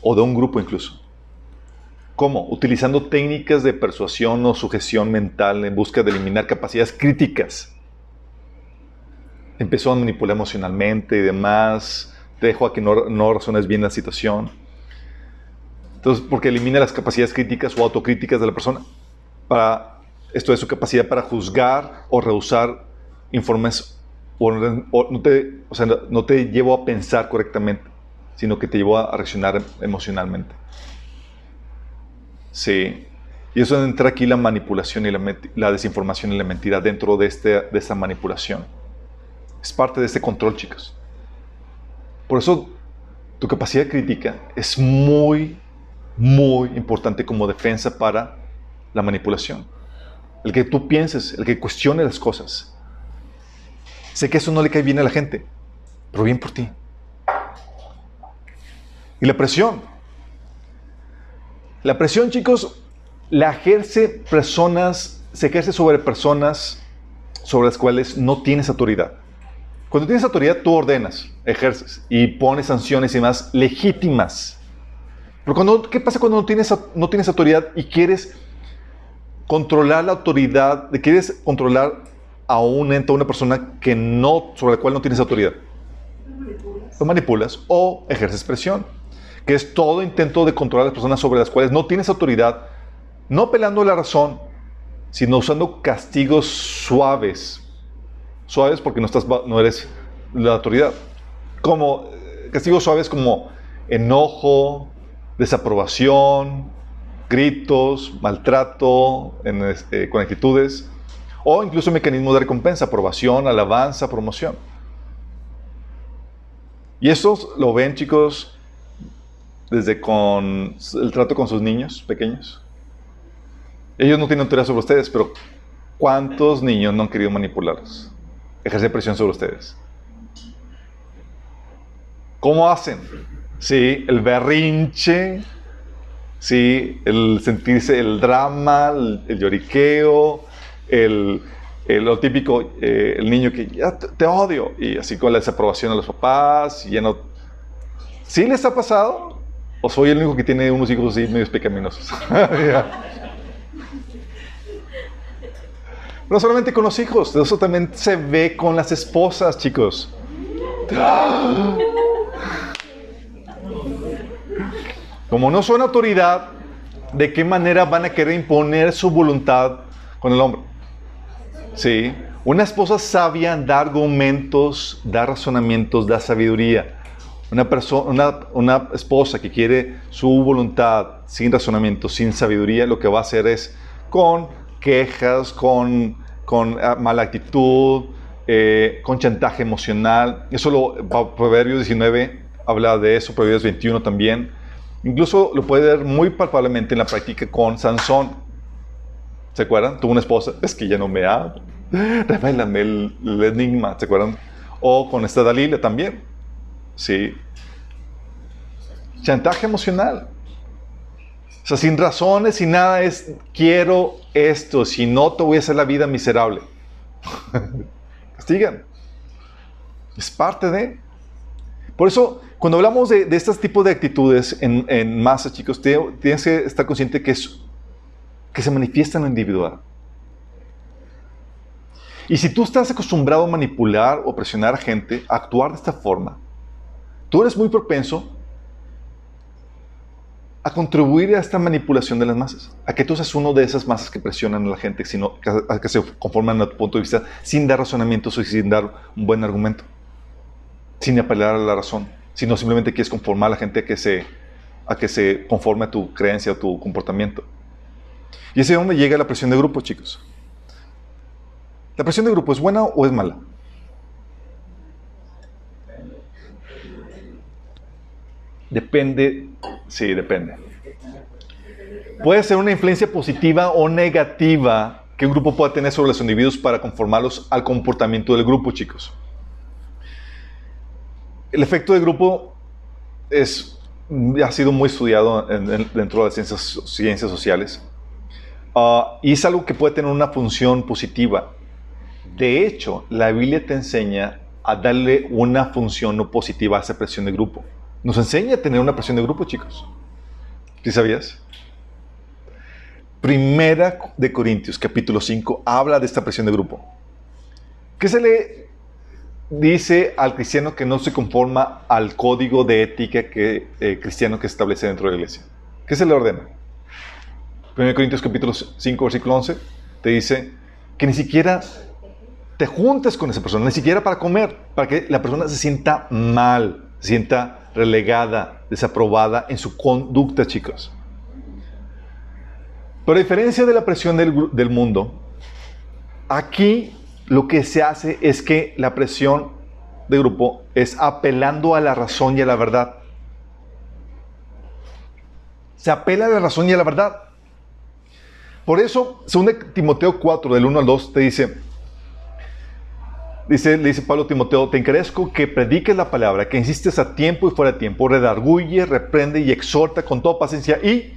o de un grupo incluso. ¿Cómo? Utilizando técnicas de persuasión o sujeción mental en busca de eliminar capacidades críticas. Empezó a manipular emocionalmente y demás, te dejó a que no, no razones bien la situación. Entonces, porque elimina las capacidades críticas o autocríticas de la persona. Para, esto es su capacidad para juzgar o rehusar informes o, no, te, o sea, no te llevo a pensar correctamente sino que te llevó a reaccionar emocionalmente. Sí. Y eso entra aquí la manipulación y la, desinformación y la mentira dentro de, este, de esta manipulación. Es parte de este control, chicos. Por eso tu capacidad crítica es muy, muy importante como defensa para la manipulación. El que tú pienses, el que cuestione las cosas. Sé que eso no le cae bien a la gente, pero bien por ti. Y la presión. La presión, chicos, la ejerce personas, se ejerce sobre personas sobre las cuales no tienes autoridad. Cuando tienes autoridad, tú ordenas, ejerces y pones sanciones y más legítimas. Pero cuando, ¿qué pasa cuando no tienes, no tienes autoridad y quieres controlar la autoridad, quieres controlar a un ente, a una persona que no, sobre la cual no tienes autoridad? Lo manipulas o ejerces presión que es todo intento de controlar a las personas sobre las cuales no tienes autoridad, no pelando la razón, sino usando castigos suaves. Suaves porque no, estás, no eres la autoridad. Como eh, castigos suaves como enojo, desaprobación, gritos, maltrato este, con actitudes, o incluso mecanismos de recompensa, aprobación, alabanza, promoción. Y eso lo ven, chicos, desde con el trato con sus niños pequeños. Ellos no tienen autoridad sobre ustedes, pero ¿cuántos niños no han querido manipularlos? Ejercer presión sobre ustedes. ¿Cómo hacen? Sí, el berrinche, sí, el sentirse el drama, el, lloriqueo, el, lo típico, eh, el niño que ya te, te, odio, y así con la desaprobación a los papás, y ya no. ¿Sí les ha pasado? ¿O soy el único que tiene unos hijos así medios pecaminosos? <laughs> no solamente con los hijos, eso también se ve con las esposas, chicos. Como no son autoridad, ¿de qué manera van a querer imponer su voluntad con el hombre? Sí. Una esposa sabia da argumentos, da razonamientos, da sabiduría. Una, persona, una, esposa que quiere su voluntad sin razonamiento, sin sabiduría, lo que va a hacer es con quejas, con, con ah, mala actitud, eh, con chantaje emocional. Eso lo, Proverbios 19 habla de eso, Proverbios 21 también. Incluso lo puede ver muy palpablemente en la práctica con Sansón. ¿Se acuerdan? Tuvo una esposa, es que ya no me habla. <laughs> Revélame el, el, enigma, ¿se acuerdan? O con esta Dalila también. Sí. Chantaje emocional. O sea, sin razones, sin nada, es quiero esto, si no te voy a hacer la vida miserable. <laughs> Castigan. Es parte de. Por eso, cuando hablamos de, de estos tipos de actitudes en, en masa, chicos, tienes que estar consciente que, es, que se manifiestan en lo individual. Y si tú estás acostumbrado a manipular o presionar a gente, a actuar de esta forma, tú eres muy propenso a contribuir a esta manipulación de las masas, a que tú seas uno de esas masas que presionan a la gente, sino a que se conforman a tu punto de vista sin dar razonamientos o sin dar un buen argumento, sin apelar a la razón, sino simplemente quieres conformar a la gente a que se, a que se conforme a tu creencia o tu comportamiento. Y ese es donde llega la presión de grupo, chicos. ¿La presión de grupo es buena o es mala? Depende, sí, depende. Puede ser una influencia positiva o negativa que un grupo pueda tener sobre los individuos para conformarlos al comportamiento del grupo, chicos. El efecto de grupo es, ha sido muy estudiado dentro de las ciencias, ciencias sociales uh, y es algo que puede tener una función positiva. De hecho, la Biblia te enseña a darle una función no positiva a esa presión de grupo. Nos enseña a tener una presión de grupo, chicos. ¿Sí sabías? Primera de Corintios, capítulo 5, habla de esta presión de grupo. ¿Qué se le dice al cristiano que no se conforma al código de ética que, eh, cristiano que establece dentro de la iglesia? ¿Qué se le ordena? 1 Corintios capítulo 5, versículo 11, te dice que ni siquiera te juntes con esa persona, ni siquiera para comer, para que la persona se sienta mal, se sienta relegada, desaprobada en su conducta, chicos. Pero a diferencia de la presión del, del mundo, aquí lo que se hace es que la presión de grupo es apelando a la razón y a la verdad. Se apela a la razón y a la verdad. Por eso, según Timoteo 4, del 1 al 2, te dice, Dice, le dice Pablo a Timoteo, te encarezco que prediques la palabra, que insistes a tiempo y fuera de tiempo, redarguye, reprende y exhorta con toda paciencia y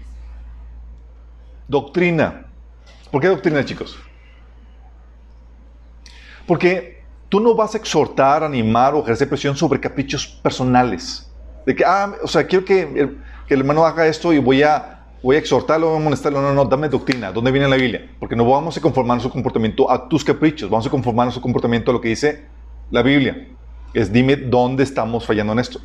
doctrina. ¿Por qué doctrina, chicos? Porque tú no vas a exhortar, animar o ejercer presión sobre caprichos personales. De que, ah, o sea, quiero que que el hermano haga esto y voy a voy a exhortarlo, voy a molestarlo. No, no, dame doctrina. ¿Dónde viene la Biblia? Porque no vamos a conformar nuestro comportamiento a tus caprichos. Vamos a conformar nuestro comportamiento a lo que dice la Biblia. Es dime dónde estamos fallando en esto.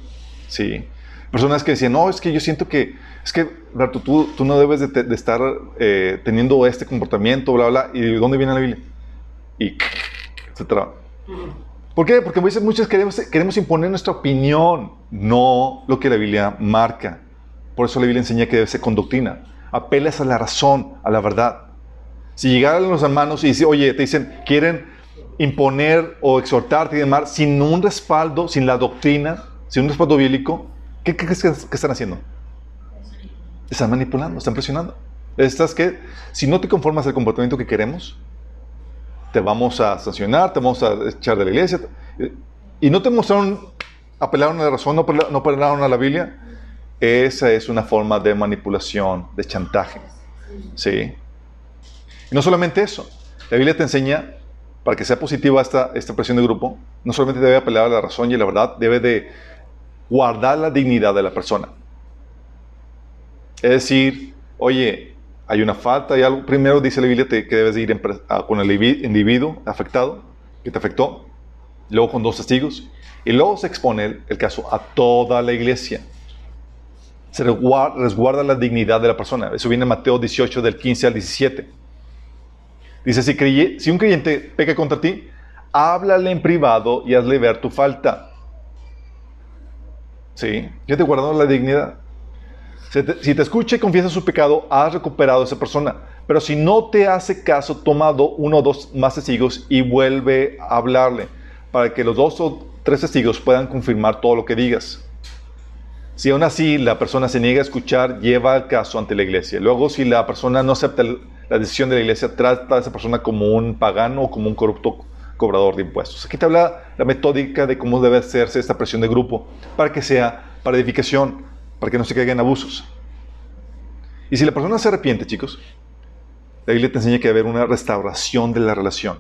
Sí. Personas que decían, no, es que yo siento que, es que, Berto, tú, tú no debes de, estar eh, teniendo este comportamiento, bla, bla, ¿Y de dónde viene la Biblia? Y traba. ¿Por qué? Porque muchas queremos, queremos imponer nuestra opinión, no lo que la Biblia marca. Por eso la Biblia enseña que debe ser con doctrina. Apelas a la razón, a la verdad. Si llegaran los hermanos y dicen, oye, te dicen, quieren imponer o exhortarte y demás, sin un respaldo, sin la doctrina, sin un respaldo bíblico, ¿qué crees que, están haciendo? Están manipulando, están presionando. Estás que, si no te conformas al comportamiento que queremos, te vamos a sancionar, te vamos a echar de la iglesia. Y no te mostraron, apelaron a la razón, no apelaron a la Biblia, esa es una forma de manipulación, de chantaje. ¿Sí? Y no solamente eso. La Biblia te enseña, para que sea positiva esta, presión de grupo, no solamente debe apelar a la razón y la verdad, debe de guardar la dignidad de la persona. Es decir, oye, hay una falta, hay algo. Primero dice la Biblia que debes de ir con el individuo afectado, que te afectó, luego con dos testigos, y luego se expone el caso a toda la iglesia se resguarda la dignidad de la persona. Eso viene en Mateo 18, del 15 al 17. Dice, si, si un creyente peca contra ti, háblale en privado y hazle ver tu falta. ¿Sí? Yo te guardando la dignidad. Si te, escucha y confiesa su pecado, has recuperado a esa persona. Pero si no te hace caso, toma uno o dos más testigos y vuelve a hablarle, para que los dos o tres testigos puedan confirmar todo lo que digas. Si aún así la persona se niega a escuchar, lleva el caso ante la iglesia. Luego, si la persona no acepta la decisión de la iglesia, trata a esa persona como un pagano o como un corrupto cobrador de impuestos. Aquí te habla la metódica de cómo debe hacerse esta presión de grupo para que sea para edificación, para que no se caigan abusos. Y si la persona se arrepiente, chicos, la Biblia te enseña que debe haber una restauración de la relación.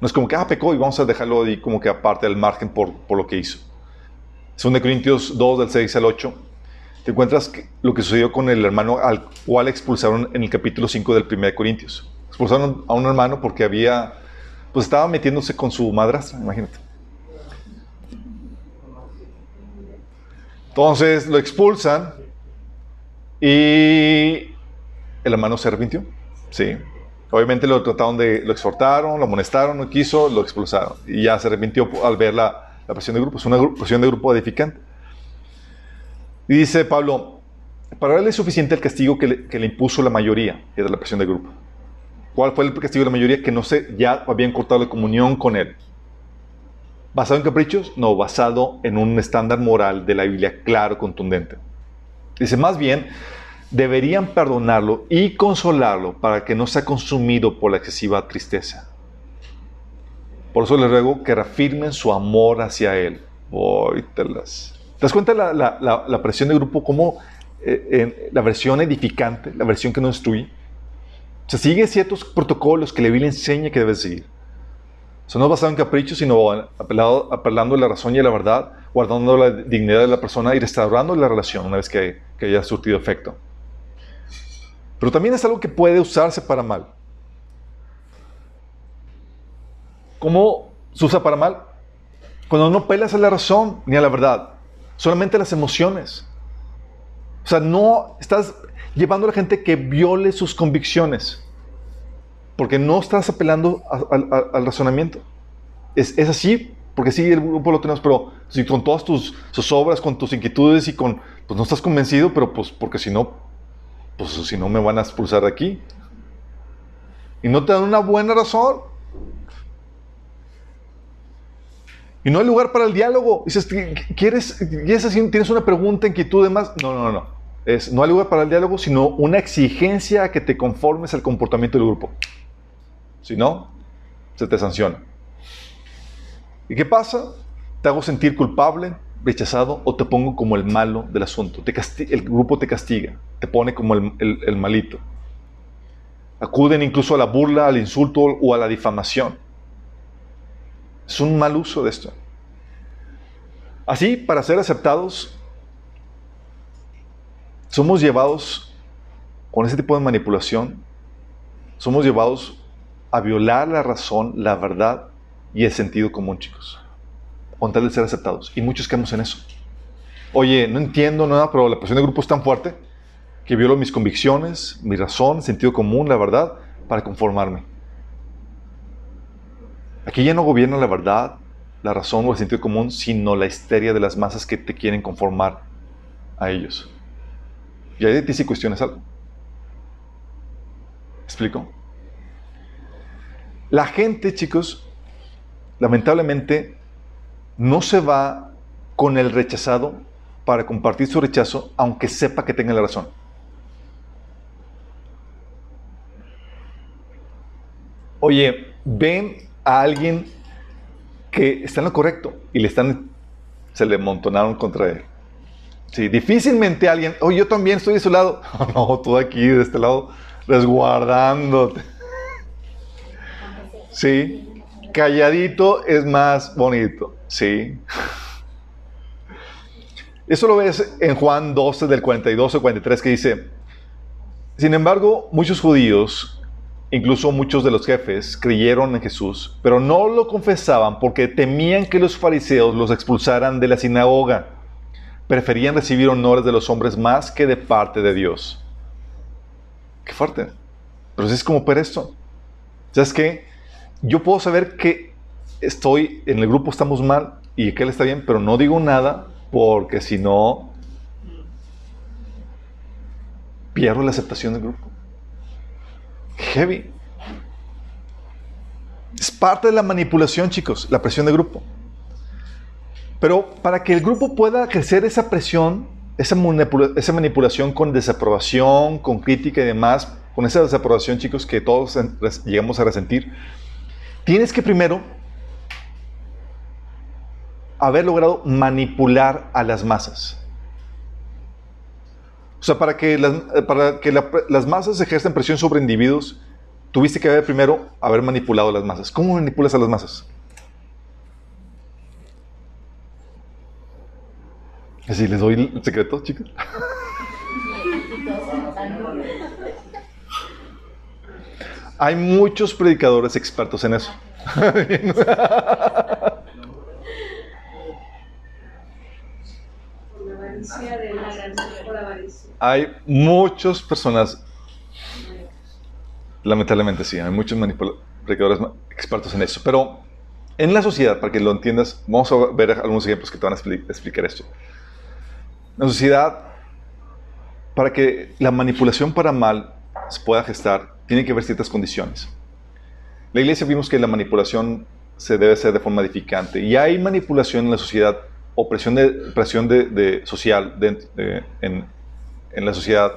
No es como que, ah, pecó y vamos a dejarlo ahí como que aparte del margen por, por lo que hizo. Según de Corintios 2, del 6 al 8, te encuentras lo que sucedió con el hermano al cual expulsaron en el capítulo 5 del 1 de Corintios. Expulsaron a un hermano porque había, pues estaba metiéndose con su madrastra, imagínate. Entonces lo expulsan y el hermano se arrepintió. Sí. Obviamente lo trataron de, lo exhortaron, lo amonestaron, no quiso, lo expulsaron. Y ya se arrepintió al ver la, presión de grupo. Es una presión de grupo edificante. Y dice Pablo, para él es suficiente el castigo que le, impuso la mayoría, que era la presión de grupo. ¿Cuál fue el castigo de la mayoría? Que no se, ya habían cortado la comunión con él. ¿Basado en caprichos? No, basado en un estándar moral de la Biblia claro, contundente. Dice, más bien, deberían perdonarlo y consolarlo para que no sea consumido por la excesiva tristeza. Por eso les ruego que reafirmen su amor hacia Él. ¿Te das cuenta la, presión de grupo como eh, la versión edificante, la versión que no destruye? Se sigue ciertos protocolos que la Biblia enseña que debes seguir. Eso no es basado en caprichos, sino apelando a la razón y a la verdad, guardando la dignidad de la persona y restaurando la relación una vez que, que haya surtido efecto. Pero también es algo que puede usarse para mal. ¿Cómo se usa para mal? Cuando no pelas a la razón ni a la verdad, solamente a las emociones. O sea, no estás llevando a la gente que viole sus convicciones. Porque no estás apelando al razonamiento. Es, así, porque sí, el grupo lo tenemos, pero si con todas tus, obras, con tus inquietudes y con, pues no estás convencido, pero pues porque si no, pues si no me van a expulsar de aquí. Y no te dan una buena razón. Y no hay lugar para el diálogo. Dices, ¿quieres, quieres tienes una pregunta, inquietud, demás? No, no, no. Es, no hay lugar para el diálogo, sino una exigencia a que te conformes al comportamiento del grupo. Si no, se te sanciona. ¿Y qué pasa? Te hago sentir culpable, rechazado o te pongo como el malo del asunto. El grupo te castiga, te pone como el, el malito. Acuden incluso a la burla, al insulto o a la difamación. Es un mal uso de esto. Así, para ser aceptados, somos llevados con ese tipo de manipulación, somos llevados a violar la razón, la verdad y el sentido común, chicos, con tal de ser aceptados. Y muchos quedamos en eso. Oye, no entiendo nada, pero la presión de grupo es tan fuerte que violo mis convicciones, mi razón, sentido común, la verdad, para conformarme. Aquí ya no gobierna la verdad, la razón o el sentido común, sino la histeria de las masas que te quieren conformar a ellos. Y ahí de ti si cuestiones algo. ¿Explico? La gente, chicos, lamentablemente, no se va con el rechazado para compartir su rechazo, aunque sepa que tenga la razón. Oye, ven a alguien que está en lo correcto y le están, se le montonaron contra él. Sí, difícilmente alguien, oye, yo también estoy de su lado. <laughs> no, tú aquí, de este lado, resguardándote. Sí, calladito es más bonito. Sí. Eso lo ves en Juan 12 del 42 al 43 que dice, sin embargo, muchos judíos, incluso muchos de los jefes, creyeron en Jesús, pero no lo confesaban porque temían que los fariseos los expulsaran de la sinagoga. Preferían recibir honores de los hombres más que de parte de Dios. Qué fuerte. Pero es como per esto. ¿Sabes qué? Yo puedo saber que estoy, en el grupo estamos mal y que él está bien, pero no digo nada porque si no, pierdo la aceptación del grupo. Heavy. Es parte de la manipulación, chicos, la presión de grupo. Pero para que el grupo pueda crecer esa presión, esa, esa manipulación con desaprobación, con crítica y demás, con esa desaprobación, chicos, que todos llegamos a resentir, tienes que primero haber logrado manipular a las masas. O sea, para que las, para que las masas ejerzan presión sobre individuos, tuviste que haber primero haber manipulado a las masas. ¿Cómo manipulas a las masas? Así les doy el secreto, chicos. <laughs> Hay muchos predicadores expertos en eso. Hay muchas personas, lamentablemente sí, hay muchos predicadores expertos en eso, pero en la sociedad, para que lo entiendas, vamos a ver algunos ejemplos que te van a explicar esto. En la sociedad, para que la manipulación para mal se pueda gestar, tiene que haber ciertas condiciones. La iglesia vimos que la manipulación se debe hacer de forma edificante y hay manipulación en la sociedad o presión, de, presión de, social en, en, la sociedad,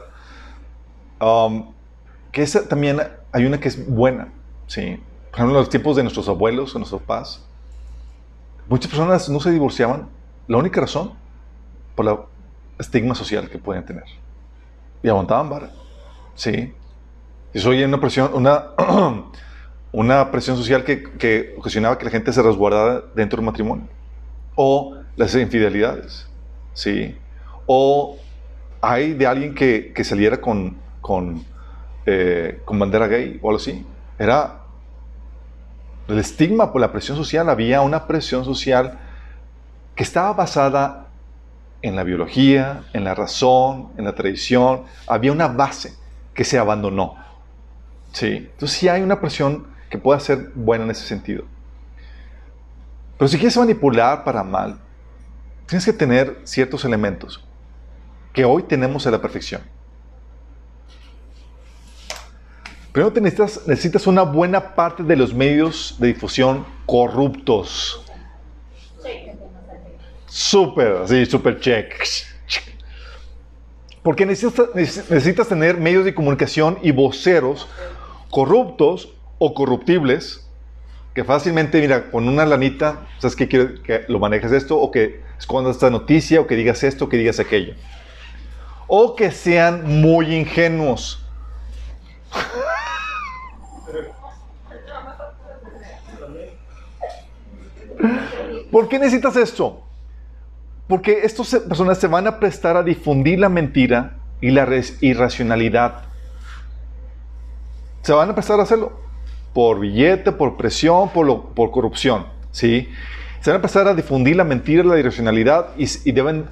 um, que esa también hay una que es buena. ¿sí? Por ejemplo, en los tiempos de nuestros abuelos o nuestros papás, muchas personas no se divorciaban. La única razón por la estigma social que pueden tener. Y aguantaban vara. Sí. Eso una presión, una, <clears throat> una presión social que, que, ocasionaba que la gente se resguardara dentro del matrimonio. O las infidelidades. Sí. O hay de alguien que, que saliera con, con, eh, con bandera gay o algo así. Era el estigma por la presión social. Había una presión social que estaba basada en la biología, en la razón, en la tradición, había una base que se abandonó. ¿Sí? Entonces sí hay una presión que puede ser buena en ese sentido. Pero si quieres manipular para mal, tienes que tener ciertos elementos que hoy tenemos a la perfección. Primero necesitas, necesitas una buena parte de los medios de difusión corruptos. Súper, sí, súper check. Porque necesitas, necesitas tener medios de comunicación y voceros corruptos o corruptibles que fácilmente, mira, con una lanita, ¿sabes qué quiero que lo manejes esto? O que escondas esta noticia, o que digas esto, o que digas aquello. O que sean muy ingenuos. <laughs> ¿Por qué necesitas esto? Porque estas personas se van a prestar a difundir la mentira y la irracionalidad. Se van a prestar a hacerlo por billete, por presión, por, por corrupción. ¿sí? Se van a prestar a difundir la mentira y la irracionalidad y, deben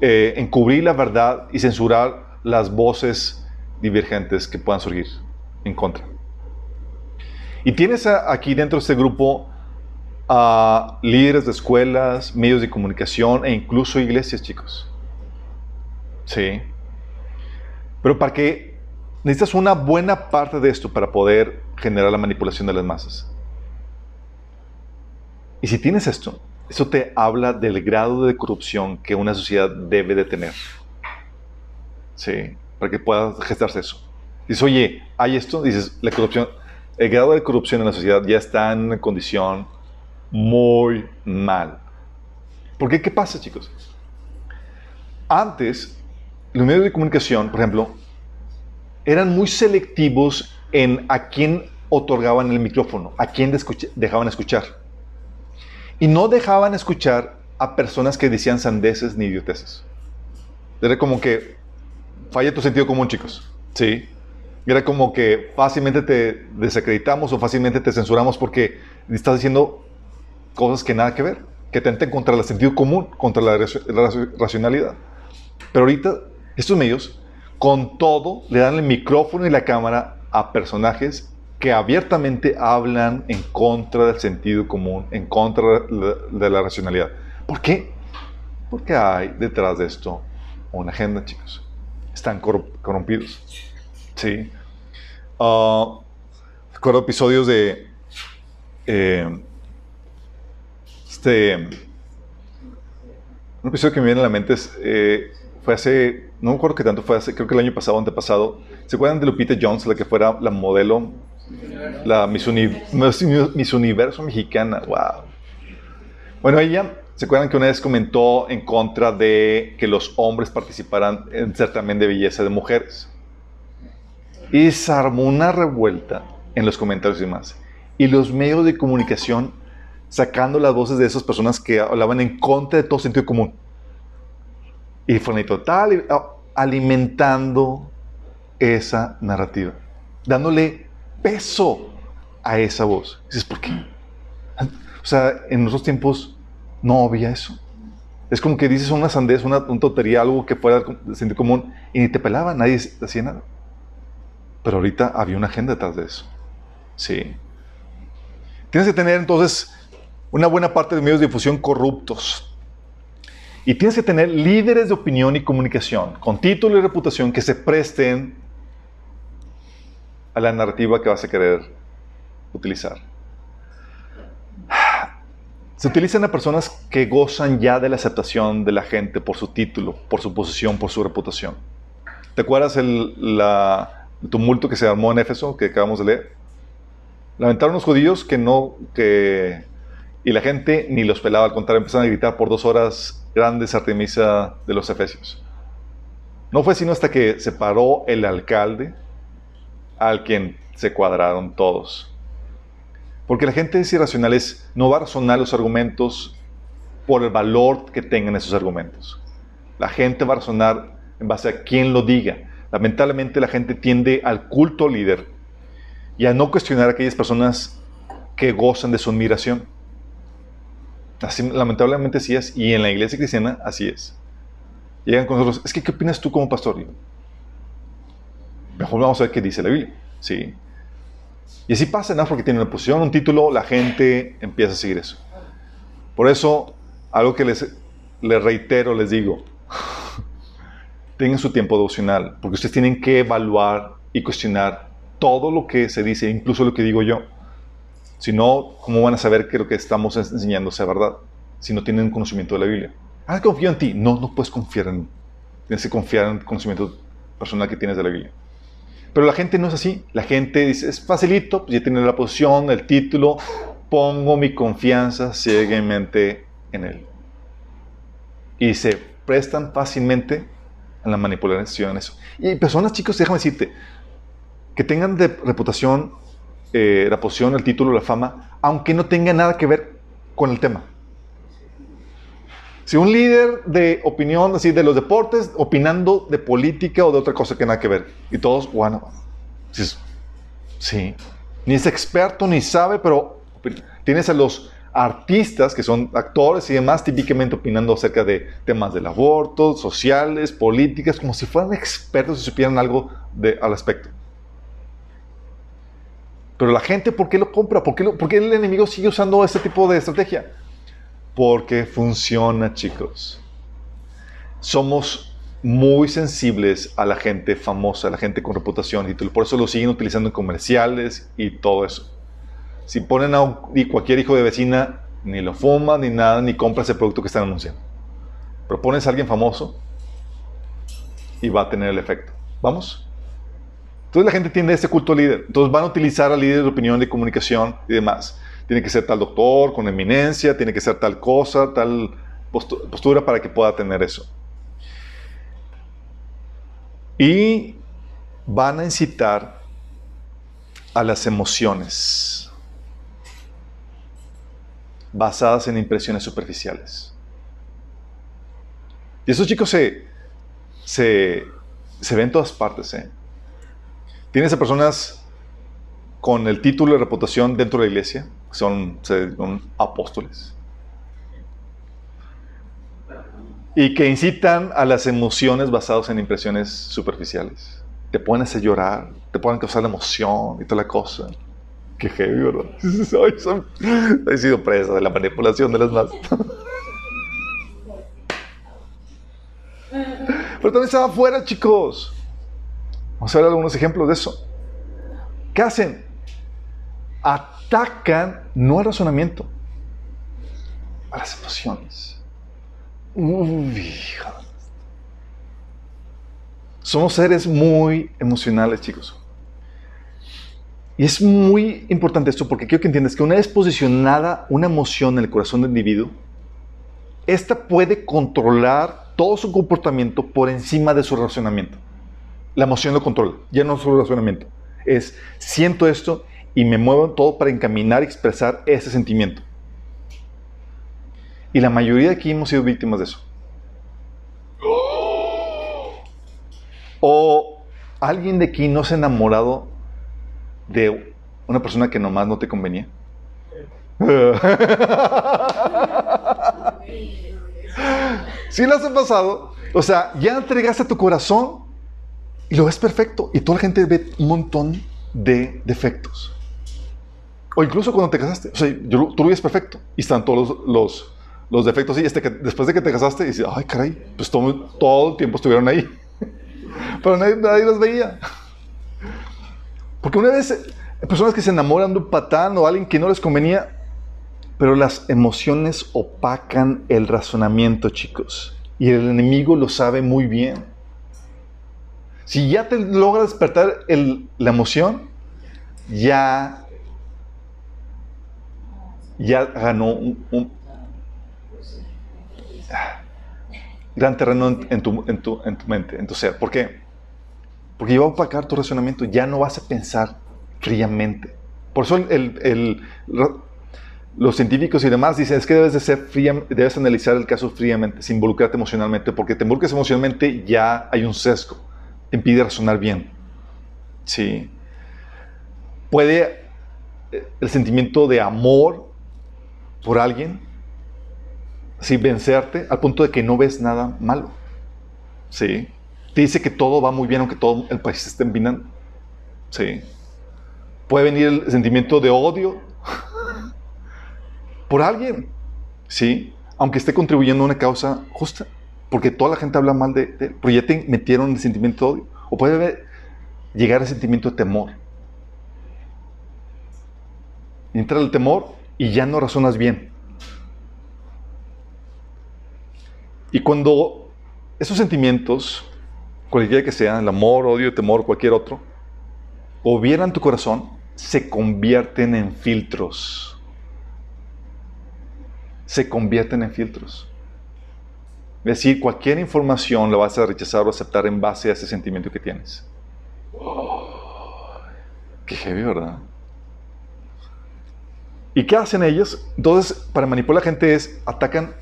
eh, encubrir la verdad y censurar las voces divergentes que puedan surgir en contra. Y tienes aquí dentro de este grupo a líderes de escuelas, medios de comunicación e incluso iglesias, chicos. Sí. Pero para que necesitas una buena parte de esto para poder generar la manipulación de las masas. Y si tienes esto, eso te habla del grado de corrupción que una sociedad debe de tener. Sí, para que pueda gestarse eso. Dices, oye, hay esto, dices, la corrupción, el grado de corrupción en la sociedad ya está en condición muy mal. Porque, ¿qué pasa, chicos? Antes, los medios de comunicación, por ejemplo, eran muy selectivos en a quién otorgaban el micrófono, a quién dejaban escuchar. Y no dejaban escuchar a personas que decían sandeces ni idioteces. Era como que falla tu sentido común, chicos. Sí. Era como que fácilmente te desacreditamos o fácilmente te censuramos porque estás diciendo cosas que nada que ver, que tenten contra el sentido común, contra la, racionalidad. Pero ahorita estos medios, con todo, le dan el micrófono y la cámara a personajes que abiertamente hablan en contra del sentido común, en contra de la racionalidad. ¿Por qué? Porque hay detrás de esto una agenda, chicos. están corrompidos. Sí. Uh, recuerdo episodios de. Eh, este. Un episodio que me viene a la mente es. Eh, fue hace. No me acuerdo qué tanto fue hace. Creo que el año pasado o antepasado. ¿Se acuerdan de Lupita Jones, la que fuera la modelo? La Miss, Universo mexicana. ¡Wow! Bueno, ella ¿Se acuerdan que una vez comentó en contra de que los hombres participaran en certamen de belleza de mujeres? Y se armó una revuelta en los comentarios y demás. Y los medios de comunicación sacando las voces de esas personas que hablaban en contra de todo sentido común. Y fue total alimentando esa narrativa, dándole peso a esa voz. dices, ¿por qué? O sea, en nuestros tiempos no había eso. Es como que dices una sandez, una, tontería, algo que fuera de sentido común y ni te pelaba, nadie hacía nada. Pero ahorita había una agenda detrás de eso. Sí. Tienes que tener entonces una buena parte de medios de difusión corruptos. Y tienes que tener líderes de opinión y comunicación con título y reputación que se presten a la narrativa que vas a querer utilizar. Se utilizan a personas que gozan ya de la aceptación de la gente por su título, por su posición, por su reputación. ¿Te acuerdas el, tumulto que se armó en Éfeso, que acabamos de leer? Lamentaron los judíos que no, que... Y la gente ni los pelaba, al contrario, empezaron a gritar por dos horas grandes Artemisa de los Efesios. No fue sino hasta que se paró el alcalde, al quien se cuadraron todos. Porque la gente es irracional, no va a razonar los argumentos por el valor que tengan esos argumentos. La gente va a razonar en base a quién lo diga. Lamentablemente la gente tiende al culto líder y a no cuestionar a aquellas personas que gozan de su admiración. Así, lamentablemente así es, y en la iglesia cristiana así es. Llegan con nosotros, es que ¿qué opinas tú como pastor? Mejor vamos a ver qué dice la Biblia. Sí. Y así pasa, ¿no? Porque tiene una posición, un título, la gente empieza a seguir eso. Por eso, algo que les, les reitero, les digo, <laughs> tengan su tiempo devocional, porque ustedes tienen que evaluar y cuestionar todo lo que se dice, incluso lo que digo yo. Si no, ¿cómo van a saber que lo que estamos enseñando sea verdad? Si no tienen conocimiento de la Biblia. Ah, confío en ti. No, no puedes confiar en mí. Tienes que confiar en el conocimiento personal que tienes de la Biblia. Pero la gente no es así. La gente dice, es facilito, pues ya tiene la posición, el título, pongo mi confianza ciegamente en él. Y se prestan fácilmente a la manipulación eso. Y personas, chicos, déjame decirte, que tengan de reputación eh, la posición, el título, la fama, aunque no tenga nada que ver con el tema. Si un líder de opinión, así de los deportes, opinando de política o de otra cosa que nada que ver. Y todos, bueno, sí, ni es experto ni sabe, pero tienes a los artistas que son actores y demás típicamente opinando acerca de temas del aborto, sociales, políticas, como si fueran expertos y supieran algo de, al respecto. Pero la gente, ¿por qué lo compra? ¿Por qué, ¿Por qué el enemigo sigue usando este tipo de estrategia? Porque funciona, chicos. Somos muy sensibles a la gente famosa, a la gente con reputación, y por eso lo siguen utilizando en comerciales y todo eso. Si ponen a cualquier hijo de vecina, ni lo fuma, ni nada, ni compra ese producto que están anunciando. Pero pones a alguien famoso y va a tener el efecto. ¿Vamos? Entonces la gente tiene ese culto líder. Entonces van a utilizar al líder de opinión, de comunicación y demás tiene que ser tal doctor con eminencia, tiene que ser tal cosa, tal postura para que pueda tener eso. Y van a incitar a las emociones basadas en impresiones superficiales. Y esos chicos se, se, ven en todas partes. ¿eh? Tienes a personas con el título de reputación dentro de la iglesia, son, son apóstoles. Y que incitan a las emociones basadas en impresiones superficiales. Te pueden hacer llorar, te pueden causar emoción y toda la cosa. Qué heavy, ¿verdad? <laughs> he sido presa de la manipulación de las masas. <laughs> Pero también estaba afuera, chicos. Vamos a ver algunos ejemplos de eso. ¿Qué hacen? Atacan no al razonamiento, a las emociones. Uy, Somos seres muy emocionales, chicos. Y es muy importante esto porque quiero que entiendas que una vez posicionada una emoción en el corazón del individuo, esta puede controlar todo su comportamiento por encima de su razonamiento. La emoción lo controla, ya no su razonamiento. Es, siento esto y me muevo todo para encaminar y expresar ese sentimiento. Y la mayoría de aquí hemos sido víctimas de eso. O alguien de aquí no se ha enamorado de una persona que nomás no te convenía. <laughs> ¿Sí las ha pasado? O sea, ya entregaste tu corazón y lo ves perfecto y toda la gente ve un montón de defectos. O incluso cuando te casaste, o sea, tú lo ves perfecto y están todos los, los, defectos y este que después de que te casaste dices, ay caray, pues todo, el tiempo estuvieron ahí. <laughs> Pero nadie, nadie los veía. Porque una vez, personas que se enamoran de un patán o alguien que no les convenía, pero las emociones opacan el razonamiento, chicos. Y el enemigo lo sabe muy bien. Si ya te logra despertar la emoción, ya, ya ganó un, gran terreno en, tu, en, tu, en tu mente, en tu ser. ¿Por qué? Porque ya va a opacar tu razonamiento, ya no vas a pensar fríamente. Por eso el, los científicos y demás dicen es que debes de ser fría, debes analizar el caso fríamente, sin involucrarte emocionalmente, porque te involucras emocionalmente ya hay un sesgo, impide razonar bien. Sí. Puede eh, el sentimiento de amor por alguien, sí, vencerte al punto de que no ves nada malo. Sí. Te dice que todo va muy bien aunque todo el país esté empinando. Sí. Puede venir el sentimiento de odio <laughs> por alguien. Sí. Aunque esté contribuyendo a una causa justa. Porque toda la gente habla mal de, él. Pero ya metieron el sentimiento de odio. O puede llegar el sentimiento de temor. Entra el temor y ya no razonas bien. Y cuando esos sentimientos cualquiera que sea, el amor, odio, temor, cualquier otro, o vieran tu corazón, se convierten en filtros. Se convierten en filtros. Es decir, cualquier información la vas a rechazar o aceptar en base a ese sentimiento que tienes. qué heavy, ¿verdad? ¿Y qué hacen ellos? Entonces, para manipular a la gente es, atacan,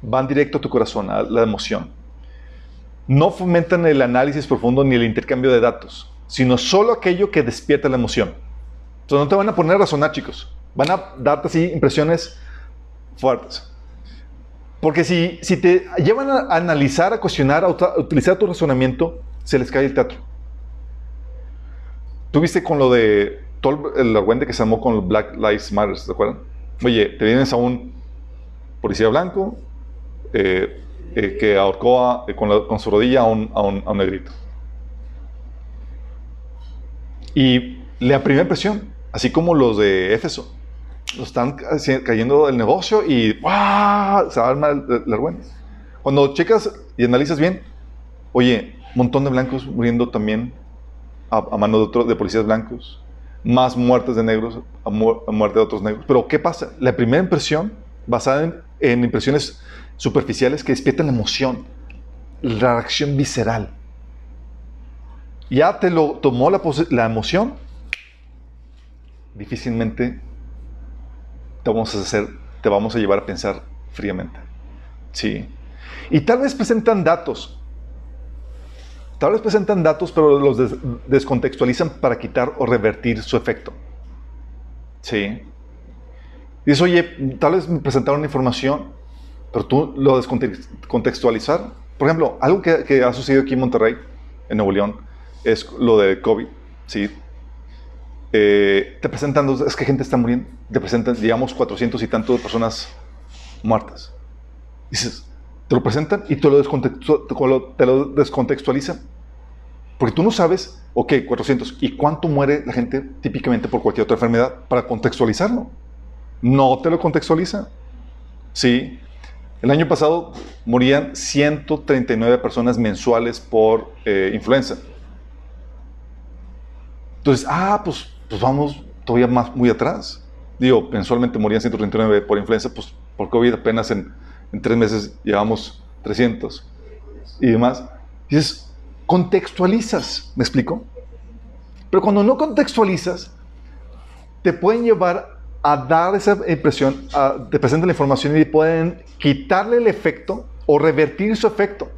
van directo a tu corazón, a la emoción no fomentan el análisis profundo ni el intercambio de datos, sino solo aquello que despierta la emoción. Entonces no te van a poner a razonar, chicos. Van a darte así impresiones fuertes. Porque si, si te llevan a analizar, a cuestionar, a, utilizar tu razonamiento, se les cae el teatro. Tú viste con lo de todo el argüente que se armó con Black Lives Matter, ¿te acuerdan? Oye, te vienes a un policía blanco, eh, eh, que ahorcó eh, con, su rodilla a un, a, negrito. Y la primera impresión, así como los de Éfeso, están cayendo del negocio y ¡wow! se arma el, el, Cuando checas y analizas bien, oye, montón de blancos muriendo también a, mano de, otro, de policías blancos, más muertes de negros a, muerte de otros negros. Pero ¿qué pasa? La primera impresión, basada en, en impresiones superficiales que despiertan la emoción, la reacción visceral. Ya te lo tomó la, la emoción, difícilmente te vamos a hacer, te vamos a llevar a pensar fríamente. Sí. Y tal vez presentan datos. Tal vez presentan datos, pero los descontextualizan para quitar o revertir su efecto. Sí. Dice, oye, tal vez me presentaron información pero tú lo descontextualizar. Por ejemplo, algo que, ha sucedido aquí en Monterrey, en Nuevo León, es lo de COVID. ¿sí? Eh, te presentan, es que gente está muriendo. Te presentan, digamos, 400 y tantos personas muertas. Dices, te lo presentan y te lo, te lo descontextualizan. Porque tú no sabes, ok, 400, ¿y cuánto muere la gente típicamente por cualquier otra enfermedad? Para contextualizarlo. No te lo contextualiza. Sí. El año pasado morían 139 personas mensuales por eh, influenza. Entonces, ah, pues, pues vamos todavía más muy atrás. Digo, mensualmente morían 139 por influenza, pues por COVID apenas en, en tres meses llevamos 300 y demás. Y dices, contextualizas, ¿me explico? Pero cuando no contextualizas, te pueden llevar a dar esa impresión, a, te presentan la información y pueden quitarle el efecto o revertir su efecto.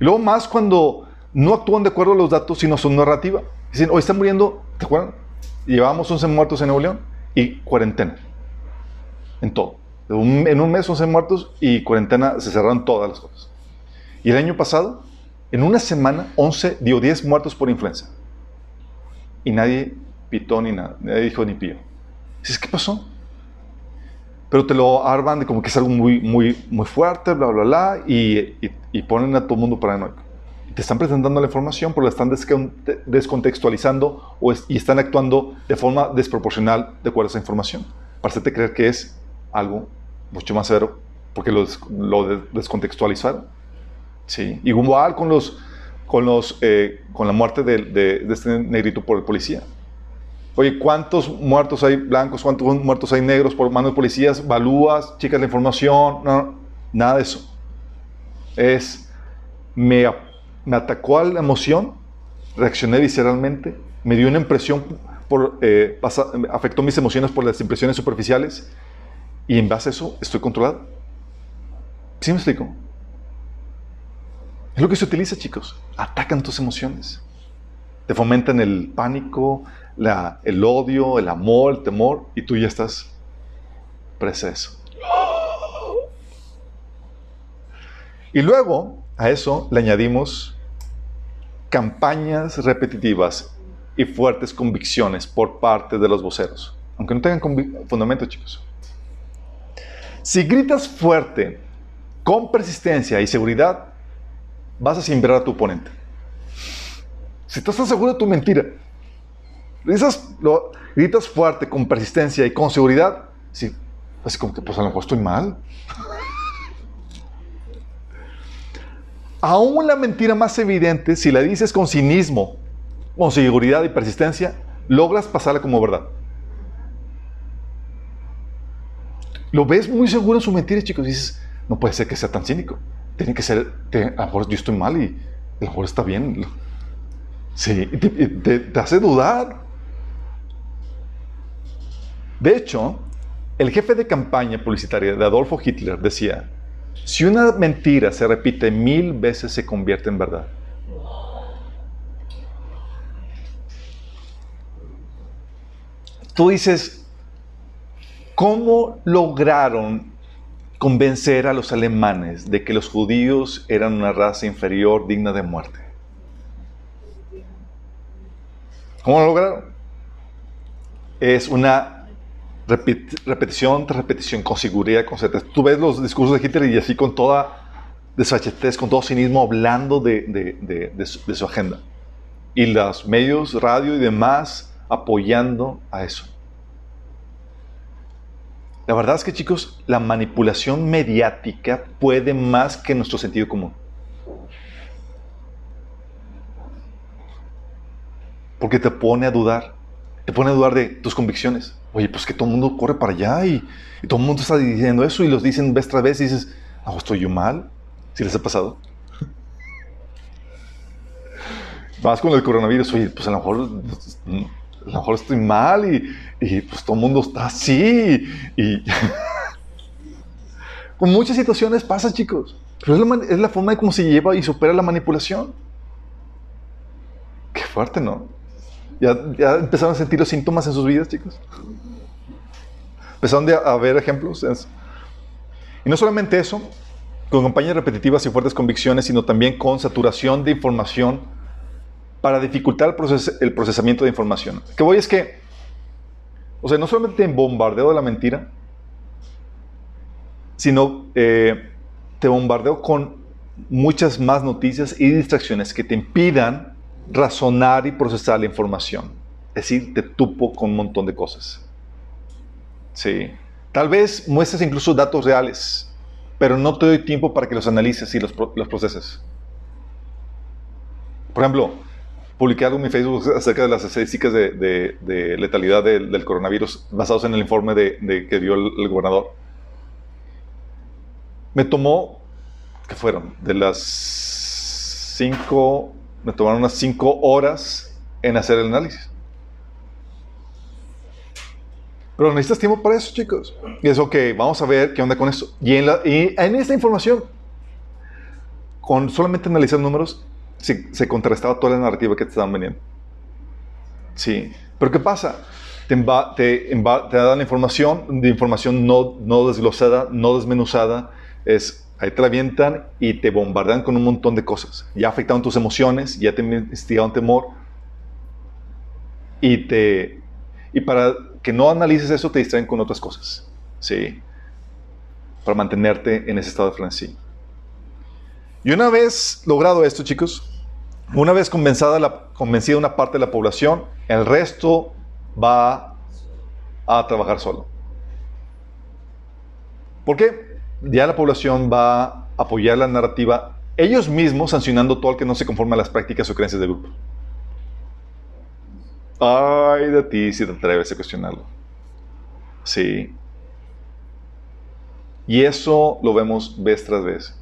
Y luego más cuando no actúan de acuerdo a los datos, sino son narrativa. Dicen, hoy están muriendo, ¿te acuerdan? Llevábamos 11 muertos en Nuevo León y cuarentena. En todo. En un mes 11 muertos y cuarentena se cerraron todas las cosas. Y el año pasado, en una semana, 11, dio 10 muertos por influenza. Y nadie pitó ni nada, nadie dijo ni pío. Dices, ¿qué pasó? Pero te lo arman de como que es algo muy, muy, muy fuerte, bla, bla, bla, y, y, ponen a todo el mundo paranoico. Te están presentando la información, pero la están descontextualizando o y están actuando de forma desproporcional de acuerdo a esa información, para hacerte creer que es algo mucho más severo, porque lo, lo descontextualizaron. Sí. Igual con los, con los, eh, con la muerte de, de, este negrito por el policía. Oye, ¿cuántos muertos hay blancos? ¿Cuántos muertos hay negros por manos de policías? ¿Valúas? ¿Chicas la información? No, nada de eso. Es, me, me atacó a la emoción, reaccioné visceralmente, me dio una impresión, eh, afectó mis emociones por las impresiones superficiales y en base a eso estoy controlado. ¿Sí me explico? Es lo que se utiliza, chicos. Atacan tus emociones. Te fomentan el pánico, el odio, el amor, el temor, y tú ya estás preso. Y luego a eso le añadimos campañas repetitivas y fuertes convicciones por parte de los voceros. Aunque no tengan fundamento, chicos. Si gritas fuerte, con persistencia y seguridad, vas a simbrar a tu oponente. Si estás seguro de tu mentira, gritas, gritas fuerte, con persistencia y con seguridad, sí, así como que pues a lo mejor estoy mal. <laughs> Aún la mentira más evidente, si la dices con cinismo, con seguridad y persistencia, logras pasarla como verdad. Lo ves muy seguro en su mentira, chicos. dices, no puede ser que sea tan cínico. Tiene que ser, a lo mejor yo estoy mal y a lo mejor está bien. Sí, te, te hace dudar. De hecho, el jefe de campaña publicitaria de Adolfo Hitler decía, si una mentira se repite mil veces se convierte en verdad. Tú dices, ¿Cómo lograron convencer a los alemanes de que los judíos eran una raza inferior digna de muerte? ¿Cómo lo lograron? Es una repetición tras repetición, con seguridad, con certeza. Tú ves los discursos de Hitler y así con toda desfachetez, con todo cinismo, hablando de, su, su agenda. Y los medios, radio y demás apoyando a eso. La verdad es que chicos, la manipulación mediática puede más que nuestro sentido común. Porque te pone a dudar, te pone a dudar de tus convicciones. Oye, pues que todo el mundo corre para allá y, todo el mundo está diciendo eso y los dicen vez tras vez y dices, ah, estoy yo mal. Si les ha pasado. <laughs> Vas con el coronavirus, oye, pues a lo mejor a lo mejor estoy mal y, pues todo el mundo está así. Y <laughs> con muchas situaciones pasa, chicos. Pero es la, forma de cómo se lleva y supera la manipulación. Qué fuerte, ¿no? ¿Ya, ya empezaron a sentir los síntomas en sus vidas, chicos. Empezaron a ver ejemplos. Y no solamente eso, con campañas repetitivas y fuertes convicciones, sino también con saturación de información para dificultar el, procesamiento de información. que voy es que, o sea, no solamente en bombardeo de la mentira, sino eh, te bombardeo con muchas más noticias y distracciones que te impidan razonar y procesar la información. Es decir, te tupo con un montón de cosas. Sí. Tal vez muestres incluso datos reales, pero no te doy tiempo para que los analices y los, los proceses. Por ejemplo, publiqué algo en mi Facebook <laughs> acerca de las estadísticas de, letalidad del, coronavirus basados en el informe de, que dio el, gobernador. Me tomó, ¿qué fueron? De las cinco, me tomaron unas cinco horas en hacer el análisis. Pero necesitas tiempo para eso, chicos. Y es ok, vamos a ver qué onda con eso. Y en, y en esta información, con solamente analizar números, se, contrastaba toda la narrativa que te estaban vendiendo. Sí. Pero ¿qué pasa? Te, te, te dan información, de información no, no desglosada, no desmenuzada, es, ahí te la avientan y te bombardean con un montón de cosas. Ya afectaron tus emociones, ya te instigaron temor. Y, te, y para que no analices eso, te distraen con otras cosas. Sí. Para mantenerte en ese estado de frenesí. Y una vez logrado esto, chicos, una vez convencida, convencida una parte de la población, el resto va a trabajar solo. ¿Por qué? Ya la población va a apoyar la narrativa, ellos mismos sancionando todo el que no se conforme a las prácticas o creencias del grupo. Ay de ti si te atreves a cuestionarlo. Sí. Y eso lo vemos vez tras vez.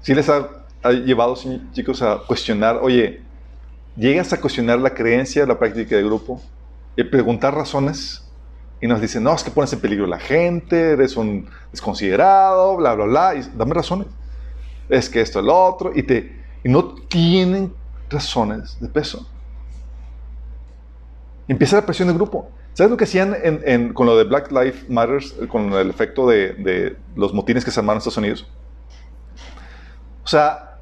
Si les ha ha llevado, chicos, a cuestionar, oye, llegas a cuestionar la creencia, la práctica de grupo, y preguntar razones, y nos dicen, no, es que pones en peligro a la gente, eres un desconsiderado, bla, bla, bla, y dame razones. Es que esto, el otro, y, te, y no tienen razones de peso. Empieza la presión de grupo. ¿Sabes lo que hacían con lo de Black Lives Matter, con el efecto de, de los motines que se armaron en Estados Unidos? O sea,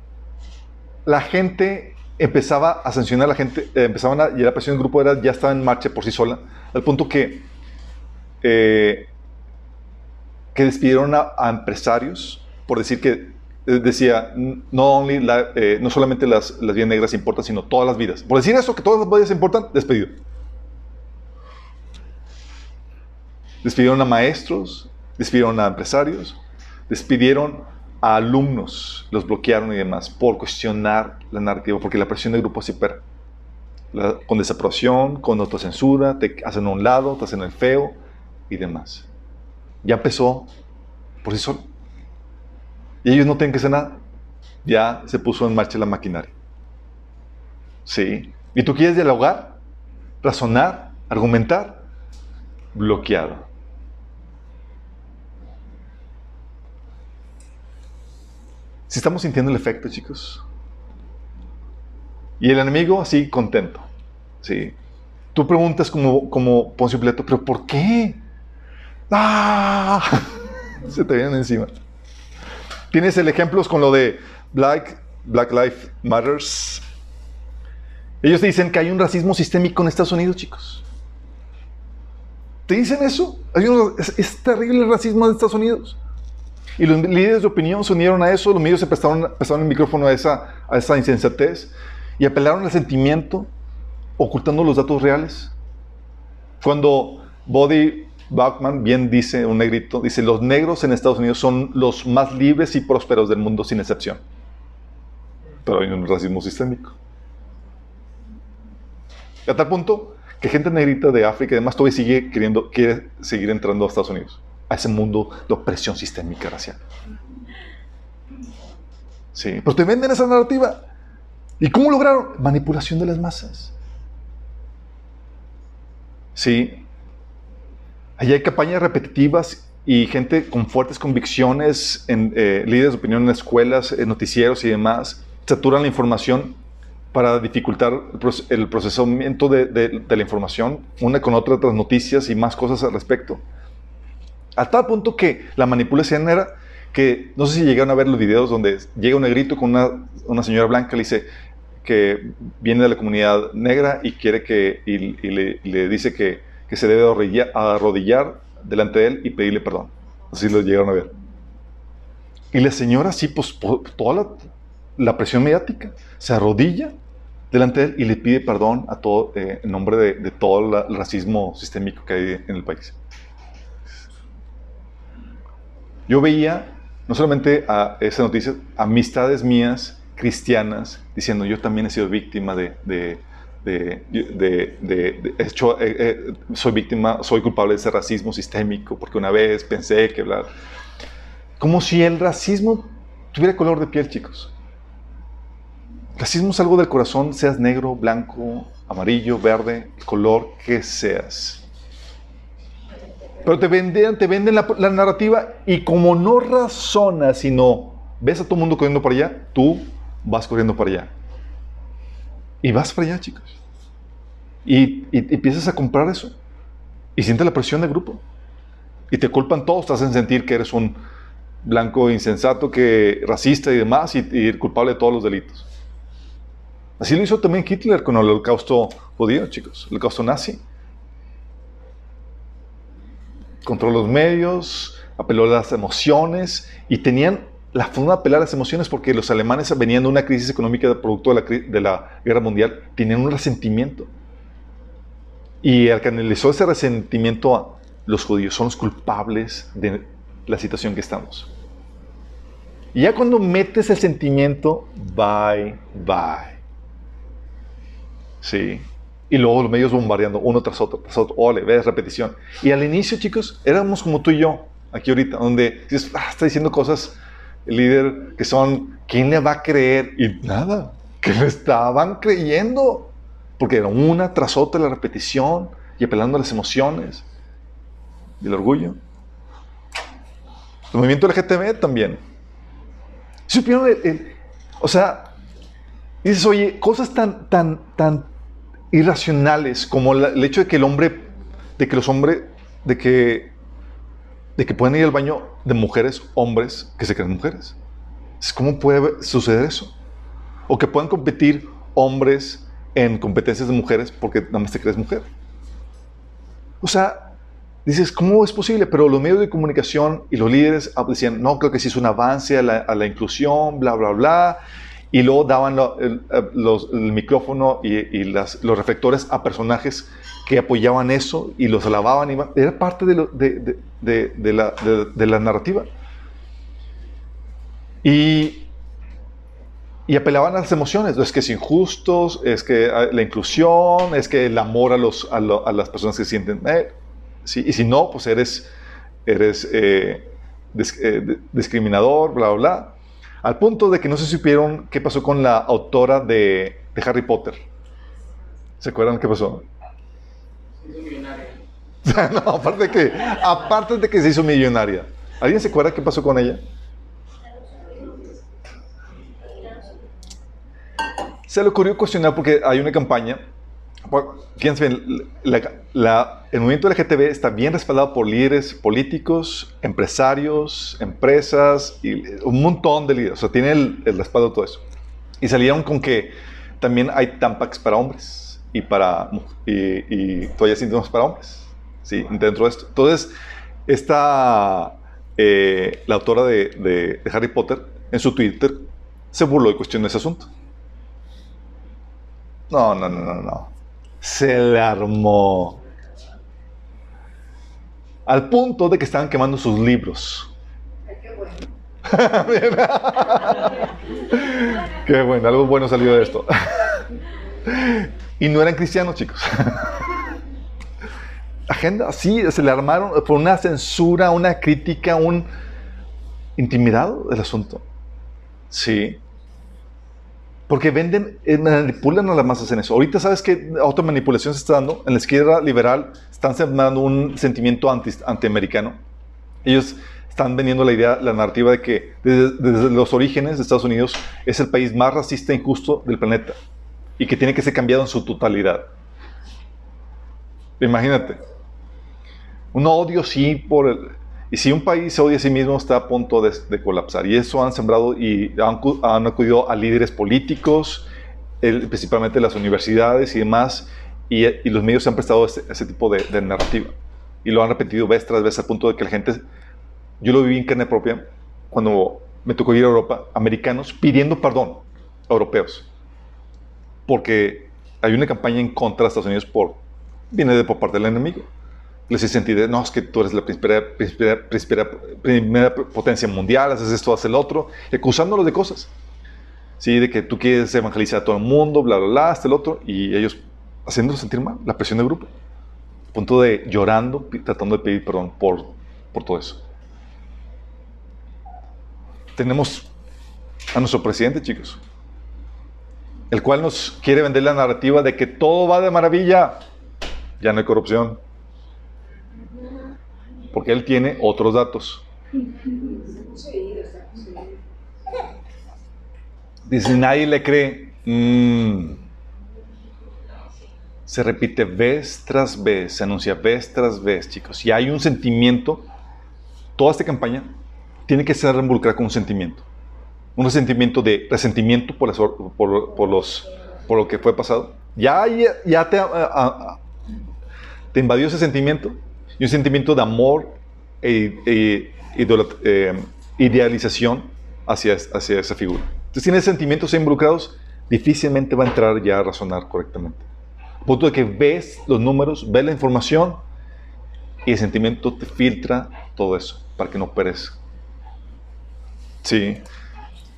la gente empezaba a sancionar a la gente, eh, empezaban a, y la presión del grupo era, ya estaba en marcha por sí sola, al punto que, eh, que despidieron a, empresarios por decir que eh, decía, no, only no solamente las, las vidas negras importan, sino todas las vidas. Por decir eso, que todas las vidas importan, despedido. Despidieron a maestros, despidieron a empresarios, despidieron a alumnos, los bloquearon y demás, por cuestionar la narrativa, porque la presión del grupo se per con desaprobación, con autocensura, te hacen a un lado, te hacen el feo y demás. Ya empezó por sí solo. Y ellos no tienen que hacer nada. Ya se puso en marcha la maquinaria. ¿Sí? ¿Y tú quieres dialogar? ¿Razonar? ¿Argumentar? Bloqueado. Si estamos sintiendo el efecto, chicos. Y el enemigo así contento. Sí. Tú preguntas como, como Poncio Pilato, ¿pero por qué? ¡Ah! <laughs> Se te vienen encima. Tienes el ejemplo con lo de Black, Black Lives Matters. Ellos te dicen que hay un racismo sistémico en Estados Unidos, chicos. ¿Te dicen eso? es, es terrible el racismo de Estados Unidos. Y los líderes de opinión se unieron a eso, los medios se prestaron, el micrófono a esa, a esa insensatez y apelaron al sentimiento ocultando los datos reales. Cuando Body Bachman bien dice, un negrito, dice, los negros en Estados Unidos son los más libres y prósperos del mundo sin excepción. Pero hay un racismo sistémico. A tal punto que gente negrita de África y demás todavía sigue queriendo, quiere seguir entrando a Estados Unidos a ese mundo de opresión sistémica racial. Sí, pero te venden esa narrativa. ¿Y cómo lograron? Manipulación de las masas. Sí. Allí hay campañas repetitivas y gente con fuertes convicciones, en, eh, líderes de opinión en escuelas, en noticieros y demás, saturan la información para dificultar el procesamiento de, la información, una con otra, otras noticias y más cosas al respecto. A tal punto que la manipulación era que, no sé si llegaron a ver los videos donde llega un negrito con una, señora blanca, le dice que viene de la comunidad negra y quiere que, y, le, dice que, se debe arrodillar, delante de él y pedirle perdón. Así lo llegaron a ver. Y la señora, sí, pues toda la, la presión mediática, se arrodilla delante de él y le pide perdón a todo, eh, en nombre de, de todo la- el racismo sistémico que hay en el país. Yo veía, no solamente a esa noticia, amistades mías cristianas diciendo, yo también he sido víctima de... de de, de- de- de- he hecho, soy víctima, soy culpable de ese racismo sistémico, porque una vez pensé que bla. Como si el racismo tuviera color de piel, chicos. Racismo es algo del corazón, seas negro, blanco, amarillo, verde, el color que seas. Pero te venden, te venden la, la narrativa y como no razonas, sino ves a todo el mundo corriendo para allá, tú vas corriendo para allá. Y vas para allá, chicos. Y, y- empiezas a comprar eso. Y sientes la presión del grupo. Y te culpan todos, te hacen sentir que eres un blanco insensato, que racista y demás, y, y culpable de todos los delitos. Así lo hizo también Hitler con el holocausto judío, chicos, el holocausto nazi. Controló los medios, apeló a las emociones y tenían la forma de apelar a las emociones porque los alemanes venían de una crisis económica producto de la, de la guerra mundial, tenían un resentimiento. Y el que analizó ese resentimiento a los judíos son los culpables de la situación que estamos. Y ya cuando metes el sentimiento, bye, bye. Sí. Y luego los medios bombardeando uno tras otro, tras otro. Ole, ves repetición. Y al inicio, chicos, éramos como tú y yo, aquí ahorita, donde ah, está diciendo cosas, líder, que son, ¿quién le va a creer? Y nada, que le estaban creyendo. Porque era una tras otra la repetición y apelando a las emociones y el orgullo. El movimiento LGTB también. ¿Supieron el- o sea, dices, oye, cosas tan, tan, tan irracionales como el hecho de que el hombre, de que los hombres, de que, de que pueden ir al baño de mujeres, hombres que se creen mujeres. Es, ¿Cómo puede suceder eso? O que puedan competir hombres en competencias de mujeres porque nada más te crees mujer. O sea, dices, ¿cómo es posible? Pero los medios de comunicación y los líderes ah, decían, no, creo que sí es un avance a la, inclusión, bla, bla, bla. Y luego daban el, eh, los- el micrófono y, y las- los reflectores a personajes que apoyaban eso y los alababan. Y, era parte de, lo- de- de- de- la, narrativa. Y y apelaban a las emociones. Es que es injusto, es que ah, la inclusión, es que el amor a, los, a, las personas que sienten. y si no, pues eres, eres eh, eh, discriminador, bla, bla, bla. Al punto de que no se supieron qué pasó con la autora de Harry Potter. ¿Se acuerdan qué pasó? <laughs> aparte de que, aparte de que se hizo millonaria. ¿Alguien se acuerda qué pasó con ella? Se le ocurrió cuestionar porque hay una campaña. Fíjense bien, el movimiento LGTB está bien respaldado por líderes políticos, empresarios, empresas y un montón de líderes. O sea, tiene el, el respaldo de todo eso. Y salieron con que también hay tampax para hombres y para y, y toallas íntimas para hombres. Sí, dentro de esto. Entonces, esta eh, la autora de, de- de Harry Potter en su Twitter se burló y cuestionó ese asunto. No, no, no, no, no. Se le armó. Al punto de que estaban quemando sus libros. <laughs> Qué bueno, algo bueno salió de esto. <laughs> y no eran cristianos, chicos. <laughs> Agenda, sí, se le armaron por una censura, una crítica, un intimidado del asunto. Sí. Porque venden, eh, manipulan a las masas en eso. Ahorita sabes que otra manipulación se está dando. En la izquierda liberal están sembrando un sentimiento anti, antiamericano. Ellos están vendiendo la idea, la narrativa de que desde, desde los orígenes de Estados Unidos es el país más racista e injusto del planeta y que tiene que ser cambiado en su totalidad. Imagínate. Un odio sí por el, y si un país se odia a sí mismo, está a punto de, de colapsar. Y eso han sembrado y han, han acudido a líderes políticos, el- principalmente las universidades y demás, y, y los medios se han prestado ese, ese tipo de, de narrativa. Y lo han repetido vez tras vez al punto de que la gente, yo lo viví en carne propia, cuando me tocó ir a Europa, americanos pidiendo perdón a europeos. Porque hay una campaña en contra de Estados Unidos por, viene de por parte del enemigo. Les hice sentir, no, es que tú eres la primera, potencia mundial, haces esto, haces el otro, acusándolos de cosas. Sí, de que tú quieres evangelizar a todo el mundo, bla, bla, bla, hasta el otro, y ellos haciéndolos sentir mal, la presión del grupo. A punto de llorando, tratando de pedir perdón por, por todo eso. Tenemos a nuestro presidente, chicos, el cual nos quiere vender la narrativa de que todo va de maravilla, ya no hay corrupción, porque él tiene otros datos. Dice, nadie le cree. Mm. Se repite vez tras vez, se anuncia vez tras vez, chicos. Y hay un sentimiento, toda esta campaña tiene que ser involucrada con un sentimiento. Un sentimiento de resentimiento por, por, los, por lo que fue pasado. Ya, ya, te, te invadió ese sentimiento y un sentimiento de amor e, e, eh, idealización hacia, hacia esa figura. Entonces, tienes sentimientos involucrados, difícilmente va a entrar ya a razonar correctamente. Punto de que ves los números, ves la información y el sentimiento te filtra todo eso para que no perezca. Sí.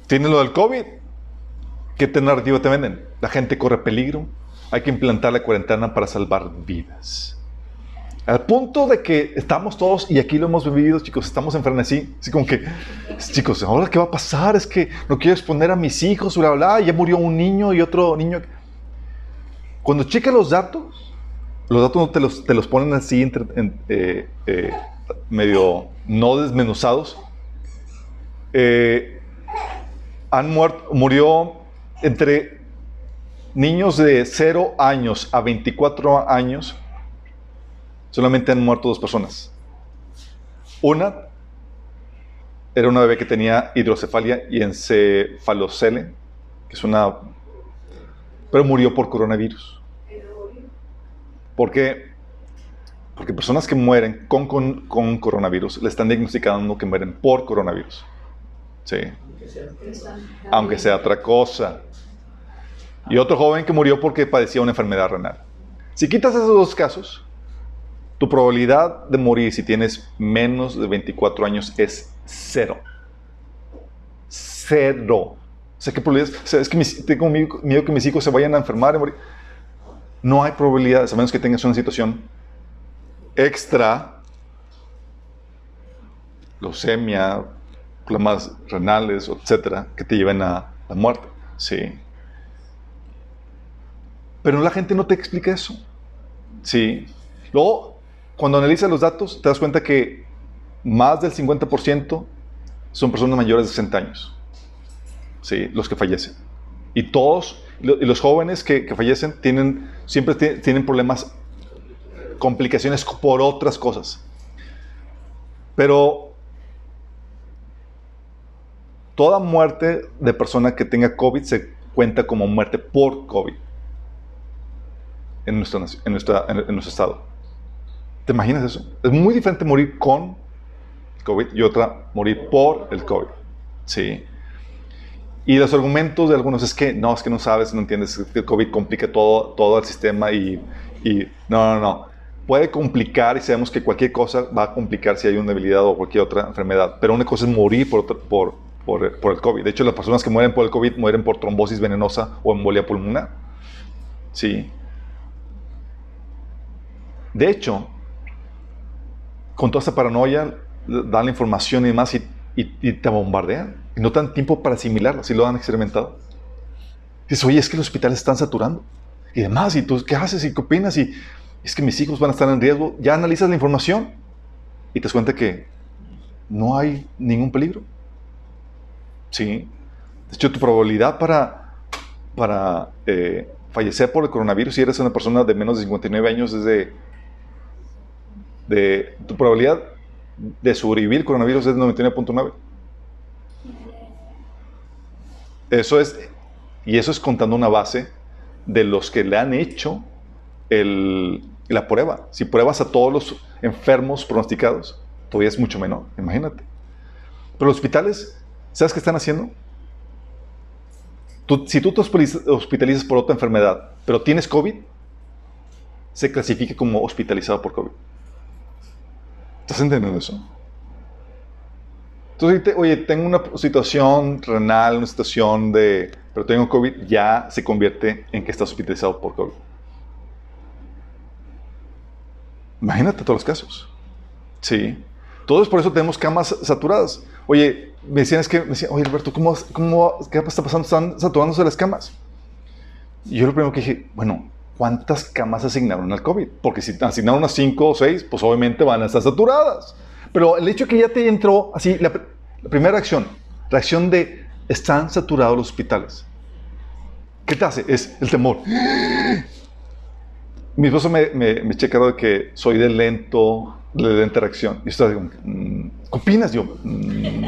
Tienes lo del COVID. ¿Qué narrativa te venden? La gente corre peligro. Hay que implantar la cuarentena para salvar vidas. Al punto de que estamos todos, y aquí lo hemos vivido, chicos, estamos en frenesí. Así como que, chicos, ¿ahora qué va a pasar? Es que no quiero exponer a mis hijos, bla, bla, ya murió un niño y otro niño. Cuando checa los datos, los datos no te los, te los ponen así, eh, eh, medio no desmenuzados. Eh, han muerto, murió entre niños de 0 años a 24 años solamente han muerto dos personas. Una era una bebé que tenía hidrocefalia y encefalocele, que es una... pero murió por coronavirus. ¿Por qué? Porque personas que mueren con, con, coronavirus le están diagnosticando que mueren por coronavirus. Sí. Aunque sea otra cosa. Y otro joven que murió porque padecía una enfermedad renal. Si quitas esos dos casos, tu probabilidad de morir si tienes menos de 24 años es cero. Cero. O sea, ¿qué probabilidad? es que tengo miedo que mis hijos se vayan a enfermar y morir. No hay probabilidades, a menos que tengas una situación extra, leucemia, problemas renales, etcétera, que te lleven a la muerte. Sí. Pero la gente no te explica eso. Sí. Luego, cuando analizas los datos, te das cuenta que más del 50% son personas mayores de 60 años. Sí, los que fallecen. Y todos, y los jóvenes que, fallecen, tienen, siempre tienen problemas, complicaciones por otras cosas. Pero toda muerte de persona que tenga COVID se cuenta como muerte por COVID en nuestro, en en nuestro estado. ¿Te imaginas eso? Es muy diferente morir con COVID y otra morir por el COVID. Sí. Y los argumentos de algunos es que no, es que no sabes, no entiendes, que el COVID complica todo, todo el sistema y, y no, no, no. Puede complicar y sabemos que cualquier cosa va a complicar si hay una debilidad o cualquier otra enfermedad, pero una cosa es morir por, por, por, por el COVID. De hecho, las personas que mueren por el COVID mueren por trombosis venenosa o embolia pulmonar. Sí. De hecho, con toda esa paranoia, dan la información y demás y, te bombardean. Y no dan tiempo para asimilarlo, si lo han experimentado. Dices, oye, es que los hospitales están saturando. Y demás, ¿y tú qué haces? ¿Y qué opinas? Y es que mis hijos van a estar en riesgo. Ya analizas la información y te das cuenta que no hay ningún peligro. Sí. De hecho, tu probabilidad para, para eh, fallecer por el coronavirus, si eres una persona de menos de 59 años, es de de tu probabilidad de sobrevivir el coronavirus es 99.9. Eso es, y eso es contando una base de los que le han hecho la prueba. Si pruebas a todos los enfermos pronosticados, todavía es mucho menor, imagínate. Pero los hospitales ¿Sabes qué están haciendo? si tú te hospitalizas por otra enfermedad, pero tienes COVID, se clasifica como hospitalizado por COVID. ¿Estás entendiendo eso? Entonces, oye, tengo una situación renal, una situación de, pero tengo COVID, ya se convierte en que estás hospitalizado por COVID. Imagínate todos los casos. Sí. Todos por eso tenemos camas saturadas. Oye, me decían, es que, me decían, oye Alberto, ¿cómo, cómo, ¿qué está pasando? Están saturándose las camas. Y yo lo primero que dije, bueno, ¿cuántas camas asignaron al COVID? Porque si asignaron unas 5 o 6, pues obviamente van a estar saturadas. Pero el hecho que ya te entró así, la, primera reacción, reacción de están saturados los hospitales. ¿Qué te hace? Es el temor. Mi esposo me, me, me checa de que soy de lento, de lenta reacción. Y estoy digo, mm, ¿qué opinas? Yo, mm".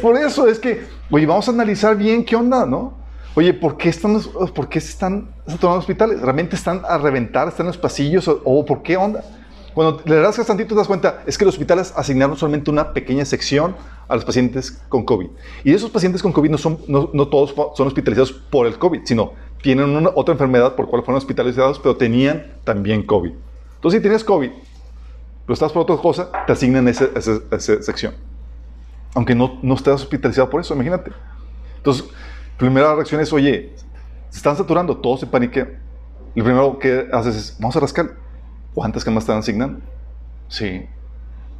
Por eso es que, oye, vamos a analizar bien qué onda, ¿no? Oye, ¿por qué, están, ¿por qué están saturando hospitales? ¿Realmente están a reventar, están en los pasillos? ¿O, por qué onda? Cuando le rascas tantito te das cuenta, es que los hospitales asignaron solamente una pequeña sección a los pacientes con COVID. Y esos pacientes con COVID no, son, no, no todos son hospitalizados por el COVID, sino tienen una, otra enfermedad por cual fueron hospitalizados, pero tenían también COVID. Entonces, si tienes COVID, pero estás por otra cosa, te asignan esa, esa, sección. Aunque no, no estés hospitalizado por eso, imagínate. Entonces, primera reacción es, oye, se están saturando, todos se paniquean. Lo primero que haces es, vamos a rascar. ¿Cuántas camas están asignando? Sí.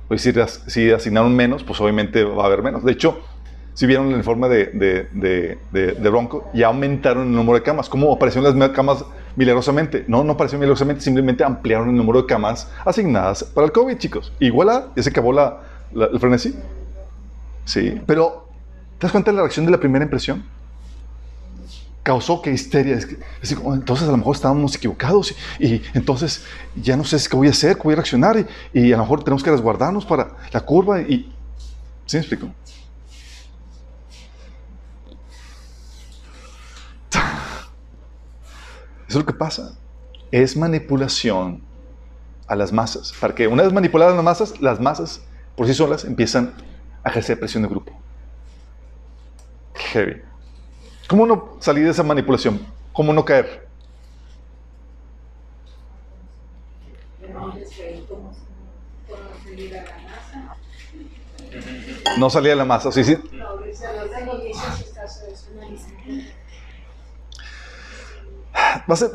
Pues si, si asignaron menos, pues obviamente va a haber menos. De hecho, si vieron el informe de, de, de, de, Bronco, ya aumentaron el número de camas. ¿Cómo aparecieron las camas milagrosamente? No, no aparecieron milagrosamente, simplemente ampliaron el número de camas asignadas para el COVID, chicos. Igual ya se acabó la, el frenesí. Sí, pero ¿te das cuenta de la reacción de la primera impresión? causó que histeria. entonces a lo mejor estábamos equivocados y, entonces ya no sé qué voy a hacer, qué voy a reaccionar y, a lo mejor tenemos que resguardarnos para la curva y... ¿Sí me explico? Lo que pasa. Es manipulación a las masas. Para que una vez manipuladas las masas, las masas por sí solas empiezan a ejercer presión de grupo. Heavy. ¿Cómo no salir de esa manipulación? ¿Cómo no caer? No salía de la masa, sí, sí.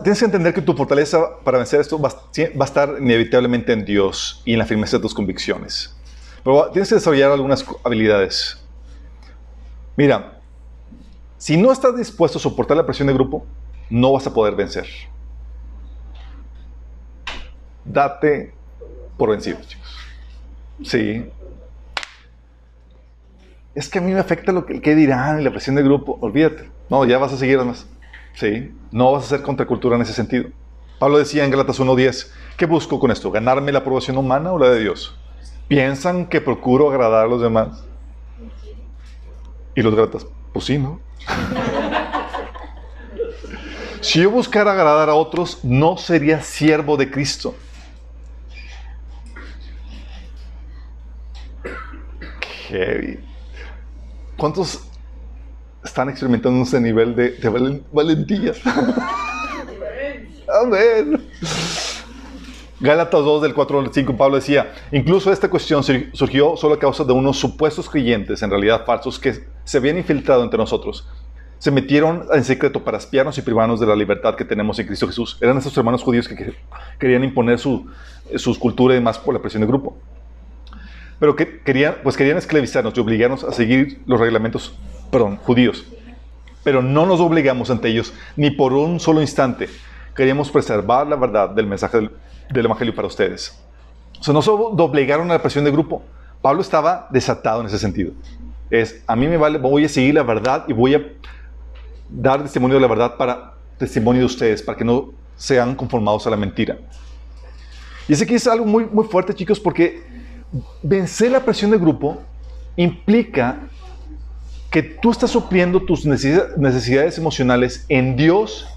Tienes que entender que tu fortaleza para vencer esto va, a estar inevitablemente en Dios y en la firmeza de tus convicciones. Pero tienes que desarrollar algunas habilidades. Mira, si no estás dispuesto a soportar la presión de grupo, no vas a poder vencer. Date por vencido, chicos. Sí. Es que a mí me afecta lo que, dirán y la presión de grupo. Olvídate. No, ya vas a seguir más. Sí. No vas a ser contracultura en ese sentido. Pablo decía en Galatas 1.10, ¿qué busco con esto? ¿Ganarme la aprobación humana o la de Dios? ¿Piensan que procuro agradar a los demás? Y los Galatas, pues sí, ¿no? <laughs> si yo buscara agradar a otros, no sería siervo de Cristo. ¿Cuántos están experimentando ese nivel de, de valentía? <laughs> Amén. Gálatas 2 del 4 al 5, Pablo decía, incluso esta cuestión surgió solo a causa de unos supuestos creyentes, en realidad falsos, que se habían infiltrado entre nosotros. Se metieron en secreto para espiarnos y privarnos de la libertad que tenemos en Cristo Jesús. Eran esos hermanos judíos que querían imponer su, su cultura y más por la presión del grupo. Pero que querían, pues querían esclavizarnos y obligarnos a seguir los reglamentos, perdón, judíos. Pero no nos obligamos ante ellos ni por un solo instante. Queríamos preservar la verdad del mensaje del del Evangelio para ustedes. O sea, no solo doblegaron a la presión del grupo. Pablo estaba desatado en ese sentido. Es, a mí me vale, voy a seguir la verdad y voy a dar testimonio de la verdad para testimonio de ustedes, para que no sean conformados a la mentira. Y sé que es algo muy, muy fuerte, chicos, porque vencer la presión del grupo implica que tú estás supliendo tus necesidades emocionales en Dios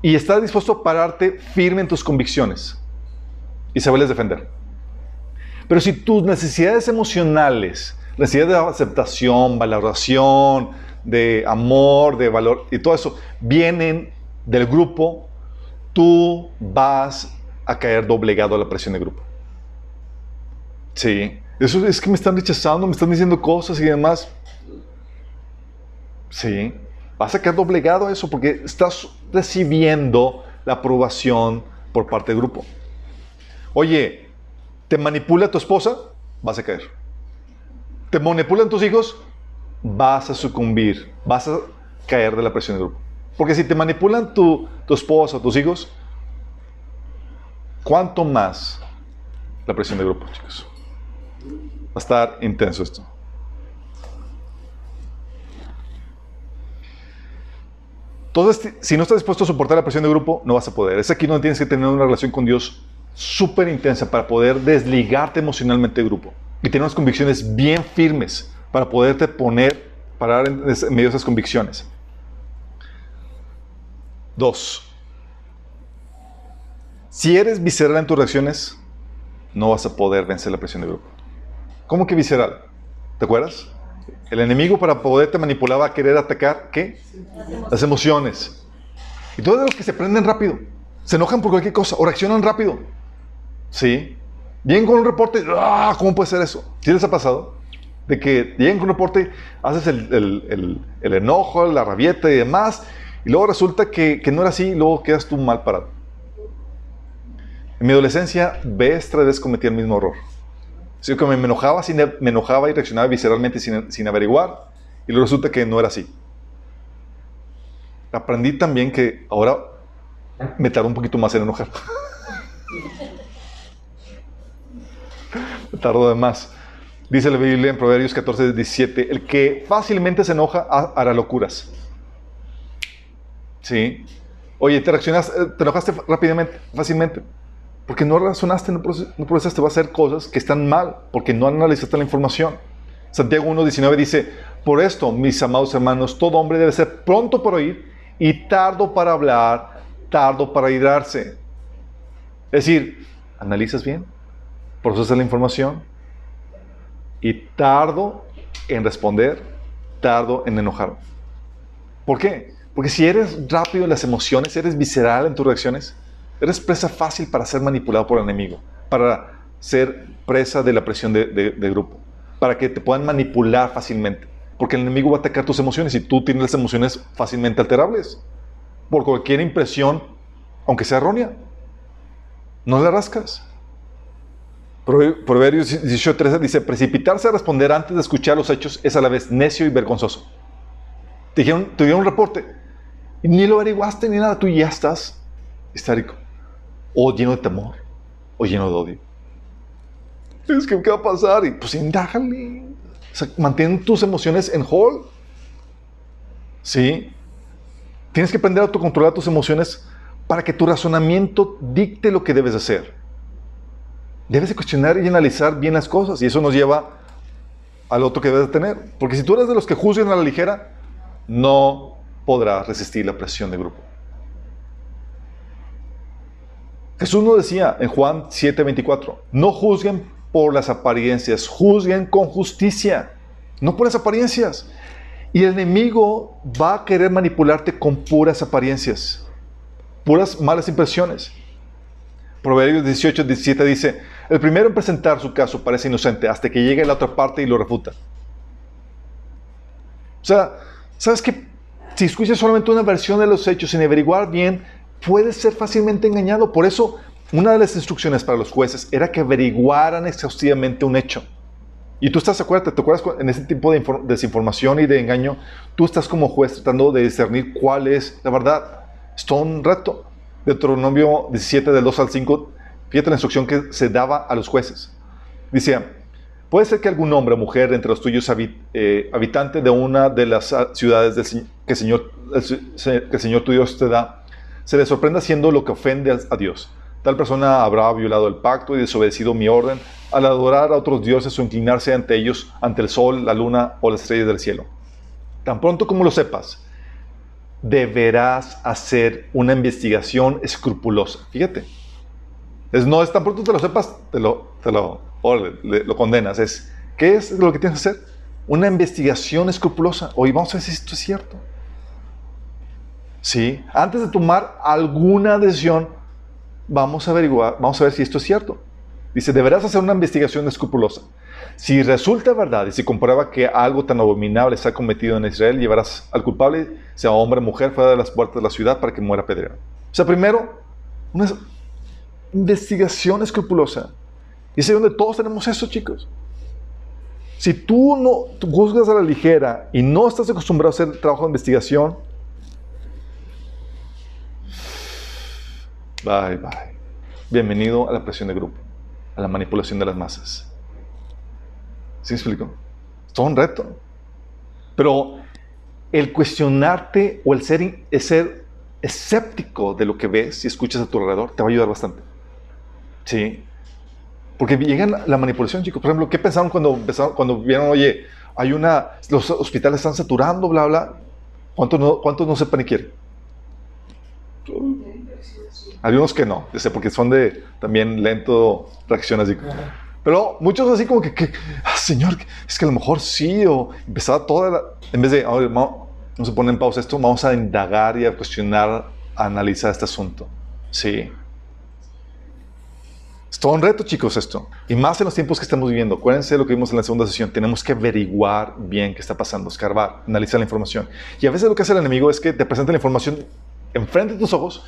y estás dispuesto a pararte firme en tus convicciones. y saberles defender. Pero si tus necesidades emocionales, necesidades de aceptación, valoración, de amor, de valor y todo eso vienen del grupo, tú vas a caer doblegado a la presión del grupo. Sí, eso es que me están rechazando, me están diciendo cosas y demás. Sí, vas a quedar doblegado a eso porque estás recibiendo la aprobación por parte del grupo. Oye, ¿te manipula tu esposa? Vas a caer. ¿Te manipulan tus hijos? Vas a sucumbir, vas a caer de la presión del grupo. Porque si te manipulan tu, tu esposa tus hijos, ¿cuánto más la presión del grupo, chicos? Va a estar intenso esto. Entonces, si no estás dispuesto a soportar la presión de grupo, no vas a poder. Es aquí donde tienes que tener una relación con Dios súper intensa para poder desligarte emocionalmente del grupo y tener unas convicciones bien firmes para poderte poner, parar en medio de esas convicciones. Dos, si eres visceral en tus reacciones, no vas a poder vencer la presión de grupo. ¿Cómo que visceral? ¿Te acuerdas? El enemigo para poderte manipular va a querer atacar, ¿qué? Las emociones. Y todos los que se prenden rápido, se enojan por cualquier cosa o reaccionan rápido. ¿Sí? Vienen con un reporte, ¡ah! ¿Cómo puede ser eso? ¿Sí les ha pasado? De que vienen con un reporte, haces el, enojo, la rabieta y demás, y luego resulta que, que no era así, y luego quedas tú mal parado. En mi adolescencia, vez tras vez cometí el mismo error. Así que me enojaba, sin, me enojaba y reaccionaba visceralmente sin, sin averiguar. Y luego resulta que no era así. Aprendí también que ahora me tardo un poquito más en enojar. <laughs> me tardo de más. Dice la Biblia en Proverbios 14, 17, el que fácilmente se enoja hará locuras. ¿Sí? Oye, te reaccionaste, te enojaste rápidamente, fácilmente. Porque no razonaste, no procesaste, va a hacer cosas que están mal, porque no analizaste la información. Santiago 1.19 dice, por esto, mis amados hermanos, todo hombre debe ser pronto para oír y tardo para hablar, tardo para irarse. Es decir, analizas bien, procesas la información y tardo en responder, tardo en enojar. ¿Por qué? Porque si eres rápido en las emociones, eres visceral en tus reacciones, Eres presa fácil para ser manipulado por el enemigo, para ser presa de la presión de, grupo, para que te puedan manipular fácilmente. Porque el enemigo va a atacar tus emociones y tú tienes las emociones fácilmente alterables. Por cualquier impresión, aunque sea errónea. No le rascas. Proverbios 18:13 dice, precipitarse a responder antes de escuchar los hechos es a la vez necio y vergonzoso. Te, dijeron, te dieron un reporte y ni lo averiguaste ni nada, tú ya estás histérico o lleno de temor, o lleno de odio. Es que, ¿qué va a pasar? Y pues indájale. O sea, mantén tus emociones en hold. ¿Sí? Tienes que aprender a autocontrolar tus emociones para que tu razonamiento dicte lo que debes hacer. Debes de cuestionar y analizar bien las cosas y eso nos lleva al otro que debes de tener. Porque si tú eres de los que juzgan a la ligera, no podrás resistir la presión de grupo. Jesús nos decía en Juan 7:24, no juzguen por las apariencias, juzguen con justicia, no por las apariencias. Y el enemigo va a querer manipularte con puras apariencias, puras malas impresiones. Proverbios 18, 17 dice, el primero en presentar su caso parece inocente hasta que llegue la otra parte y lo refuta. O sea, ¿sabes qué? Si escuchas solamente una versión de los hechos sin averiguar bien, puedes ser fácilmente engañado. Por eso, una de las instrucciones para los jueces era que averiguaran exhaustivamente un hecho. Y tú estás, acuérdate, ¿te acuerdas en ese tipo de desinformación y de engaño? Tú estás como juez tratando de discernir cuál es la verdad. Es todo un reto. Deuteronomio 17, del 2 al 5, fíjate la instrucción que se daba a los jueces. Decía, puede ser que algún hombre o mujer entre los tuyos eh, habitante de una de las ciudades del, que, Señor, que el Señor tu Dios te da, se le sorprende haciendo lo que ofende a Dios. Tal persona habrá violado el pacto y desobedecido mi orden al adorar a otros dioses o inclinarse ante ellos, ante el sol, la luna o las estrellas del cielo. Tan pronto como lo sepas, deberás hacer una investigación escrupulosa. Fíjate, Es, no es tan pronto te lo sepas, te lo, te lo, lo condenas. Es, ¿qué es lo que tienes que hacer? Una investigación escrupulosa. Hoy vamos a ver si esto es cierto. Sí, antes de tomar alguna decisión, vamos a averiguar, vamos a ver si esto es cierto. Dice, deberás hacer una investigación escrupulosa. Si resulta verdad y si comprueba que algo tan abominable se ha cometido en Israel, llevarás al culpable, sea hombre o mujer, fuera de las puertas de la ciudad para que muera pedrero. O sea, primero, una investigación escrupulosa. Y es ahí donde todos tenemos eso, chicos. Si tú no tú juzgas a la ligera y no estás acostumbrado a hacer trabajo de investigación, bye bye. Bienvenido a la presión de grupo, a la manipulación de las masas. ¿Sí me explico? Es todo un reto. Pero el cuestionarte o el ser, el ser escéptico de lo que ves y escuchas a tu alrededor te va a ayudar bastante. Sí. Porque llega la manipulación, chicos. Por ejemplo, ¿qué pensaron cuando, cuando vieron, oye, hay una, los hospitales están saturando, bla, bla? ¿Cuántos no, cuántos no se paniquieron? Algunos que no, porque son de también lento reacción así. Pero muchos así como que, ah, Señor, es que a lo mejor sí, o empezaba toda la... En vez de, vamos, no se pone en pausa esto, vamos a indagar y a cuestionar, a analizar este asunto. Sí. Es todo un reto, chicos, esto. Y más en los tiempos que estamos viviendo. Acuérdense de lo que vimos en la segunda sesión. Tenemos que averiguar bien qué está pasando, escarbar, analizar la información. Y a veces lo que hace el enemigo es que te presenta la información enfrente de tus ojos,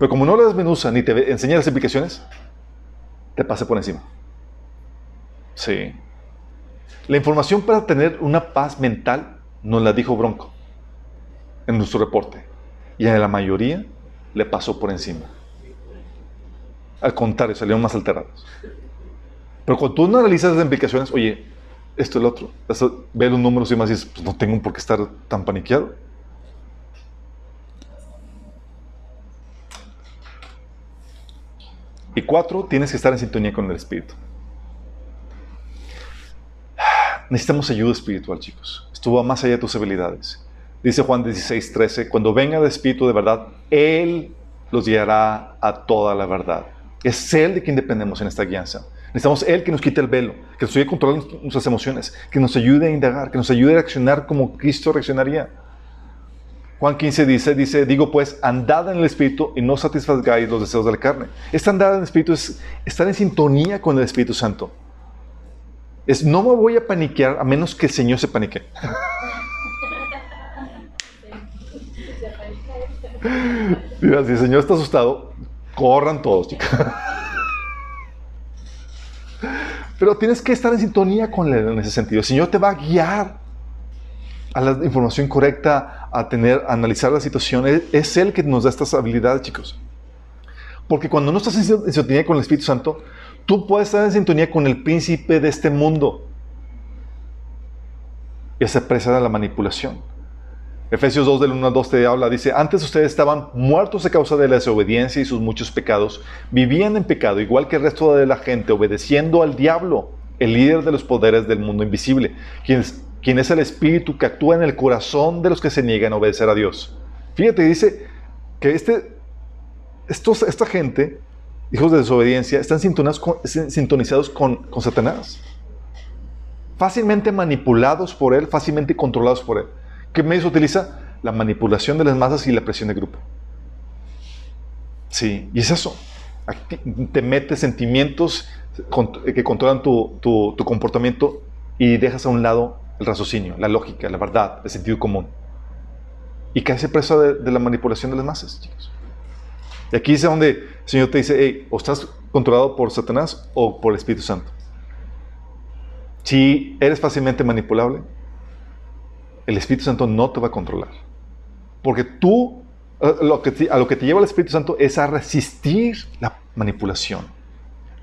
pero como no la desmenuza ni te enseña las implicaciones, te pasa por encima. Sí. La información para tener una paz mental nos la dijo Bronco en nuestro reporte. Y a la mayoría le pasó por encima. Al contrario, salieron más alterados. Pero cuando tú no analizas las implicaciones, oye, esto es lo otro, ve los números y más dices, pues no tengo por qué estar tan paniqueado. Y cuatro, tienes que estar en sintonía con el Espíritu. Necesitamos ayuda espiritual, chicos. Esto va más allá de tus habilidades. Dice Juan 16, 13, cuando venga el Espíritu de verdad, Él los guiará a toda la verdad. Es Él de quien dependemos en esta guianza. Necesitamos Él que nos quite el velo, que nos ayude a controlar nuestras emociones, que nos ayude a indagar, que nos ayude a reaccionar como Cristo reaccionaría. Juan 15 dice, dice, digo pues, andad en el Espíritu y no satisfagáis los deseos de la carne. Esta andada en el Espíritu es estar en sintonía con el Espíritu Santo. Es no me voy a paniquear a menos que el Señor se panique. <laughs> Mira, si el Señor está asustado, corran todos, chicos. <laughs> Pero tienes que estar en sintonía con Él en ese sentido. El Señor te va a guiar a la información correcta, a tener, analizar la situación. Es Él que nos da estas habilidades, chicos. Porque cuando no estás en sintonía con el Espíritu Santo, tú puedes estar en sintonía con el príncipe de este mundo. Y se presa de la manipulación. Efesios 2 del 1 al 2 te habla, dice, antes ustedes estaban muertos a causa de la desobediencia y sus muchos pecados, vivían en pecado igual que el resto de la gente, obedeciendo al diablo, el líder de los poderes del mundo invisible, quien es, quien es el espíritu que actúa en el corazón de los que se niegan a obedecer a Dios. Fíjate, dice que este, esta gente, hijos de desobediencia, están sintonizados con, con Satanás. Fácilmente manipulados por él, fácilmente controlados por él. ¿Qué medios utiliza? La manipulación de las masas y la presión de grupo. Sí, y es eso. Te metes sentimientos que controlan tu, comportamiento y dejas a un lado el raciocinio, la lógica, la verdad, el sentido común. Y caes preso de, de la manipulación de las masas, chicos. Y aquí es donde el Señor te dice, hey, o estás controlado por Satanás o por el Espíritu Santo. Si eres fácilmente manipulable, el Espíritu Santo no te va a controlar. Porque tú, a lo que te lleva el Espíritu Santo es a resistir la manipulación,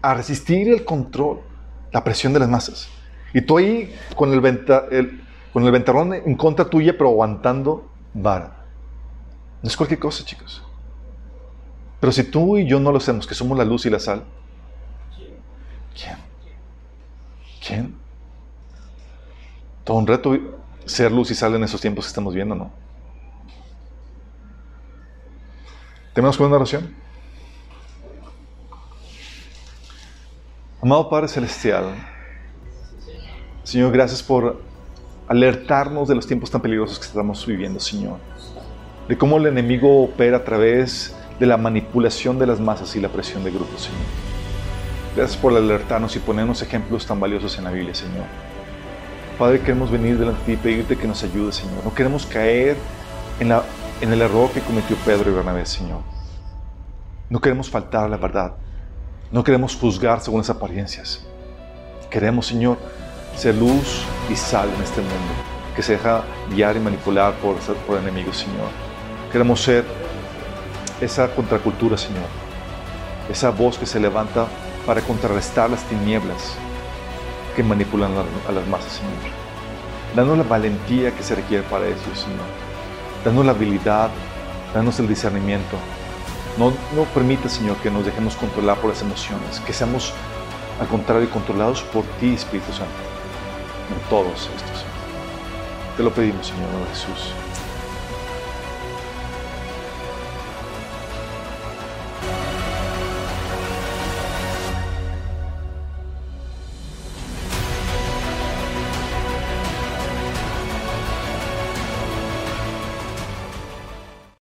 a resistir el control, la presión de las masas. Y tú ahí con el, con el ventarrón en contra tuya, pero aguantando vara. No es cualquier cosa, chicos. Pero si tú y yo no lo hacemos, que somos la luz y la sal, ¿quién? ¿Quién? Todo un reto ser luz y sal en esos tiempos que estamos viendo, ¿no? ¿Tenemos con una oración? Amado Padre Celestial, Señor, gracias por alertarnos de los tiempos tan peligrosos que estamos viviendo, Señor. De cómo el enemigo opera a través de la manipulación de las masas y la presión de grupos, Señor. Gracias por alertarnos y ponernos ejemplos tan valiosos en la Biblia, Señor. Padre, queremos venir delante de ti y pedirte que nos ayudes, Señor. No queremos caer en, la, en el error que cometió Pedro y Bernabé, Señor. No queremos faltar a la verdad. No queremos juzgar según las apariencias. Queremos, Señor, ser luz y sal en este mundo, que se deja guiar y manipular por, por enemigos, Señor. Queremos ser esa contracultura, Señor, esa voz que se levanta para contrarrestar las tinieblas que manipulan a las masas, Señor. Danos la valentía que se requiere para eso, Señor. Danos la habilidad, danos el discernimiento. No, no permita, Señor, que nos dejemos controlar por las emociones, que seamos, al contrario, controlados por ti, Espíritu Santo todos estos. Te lo pedimos, Señor Jesús.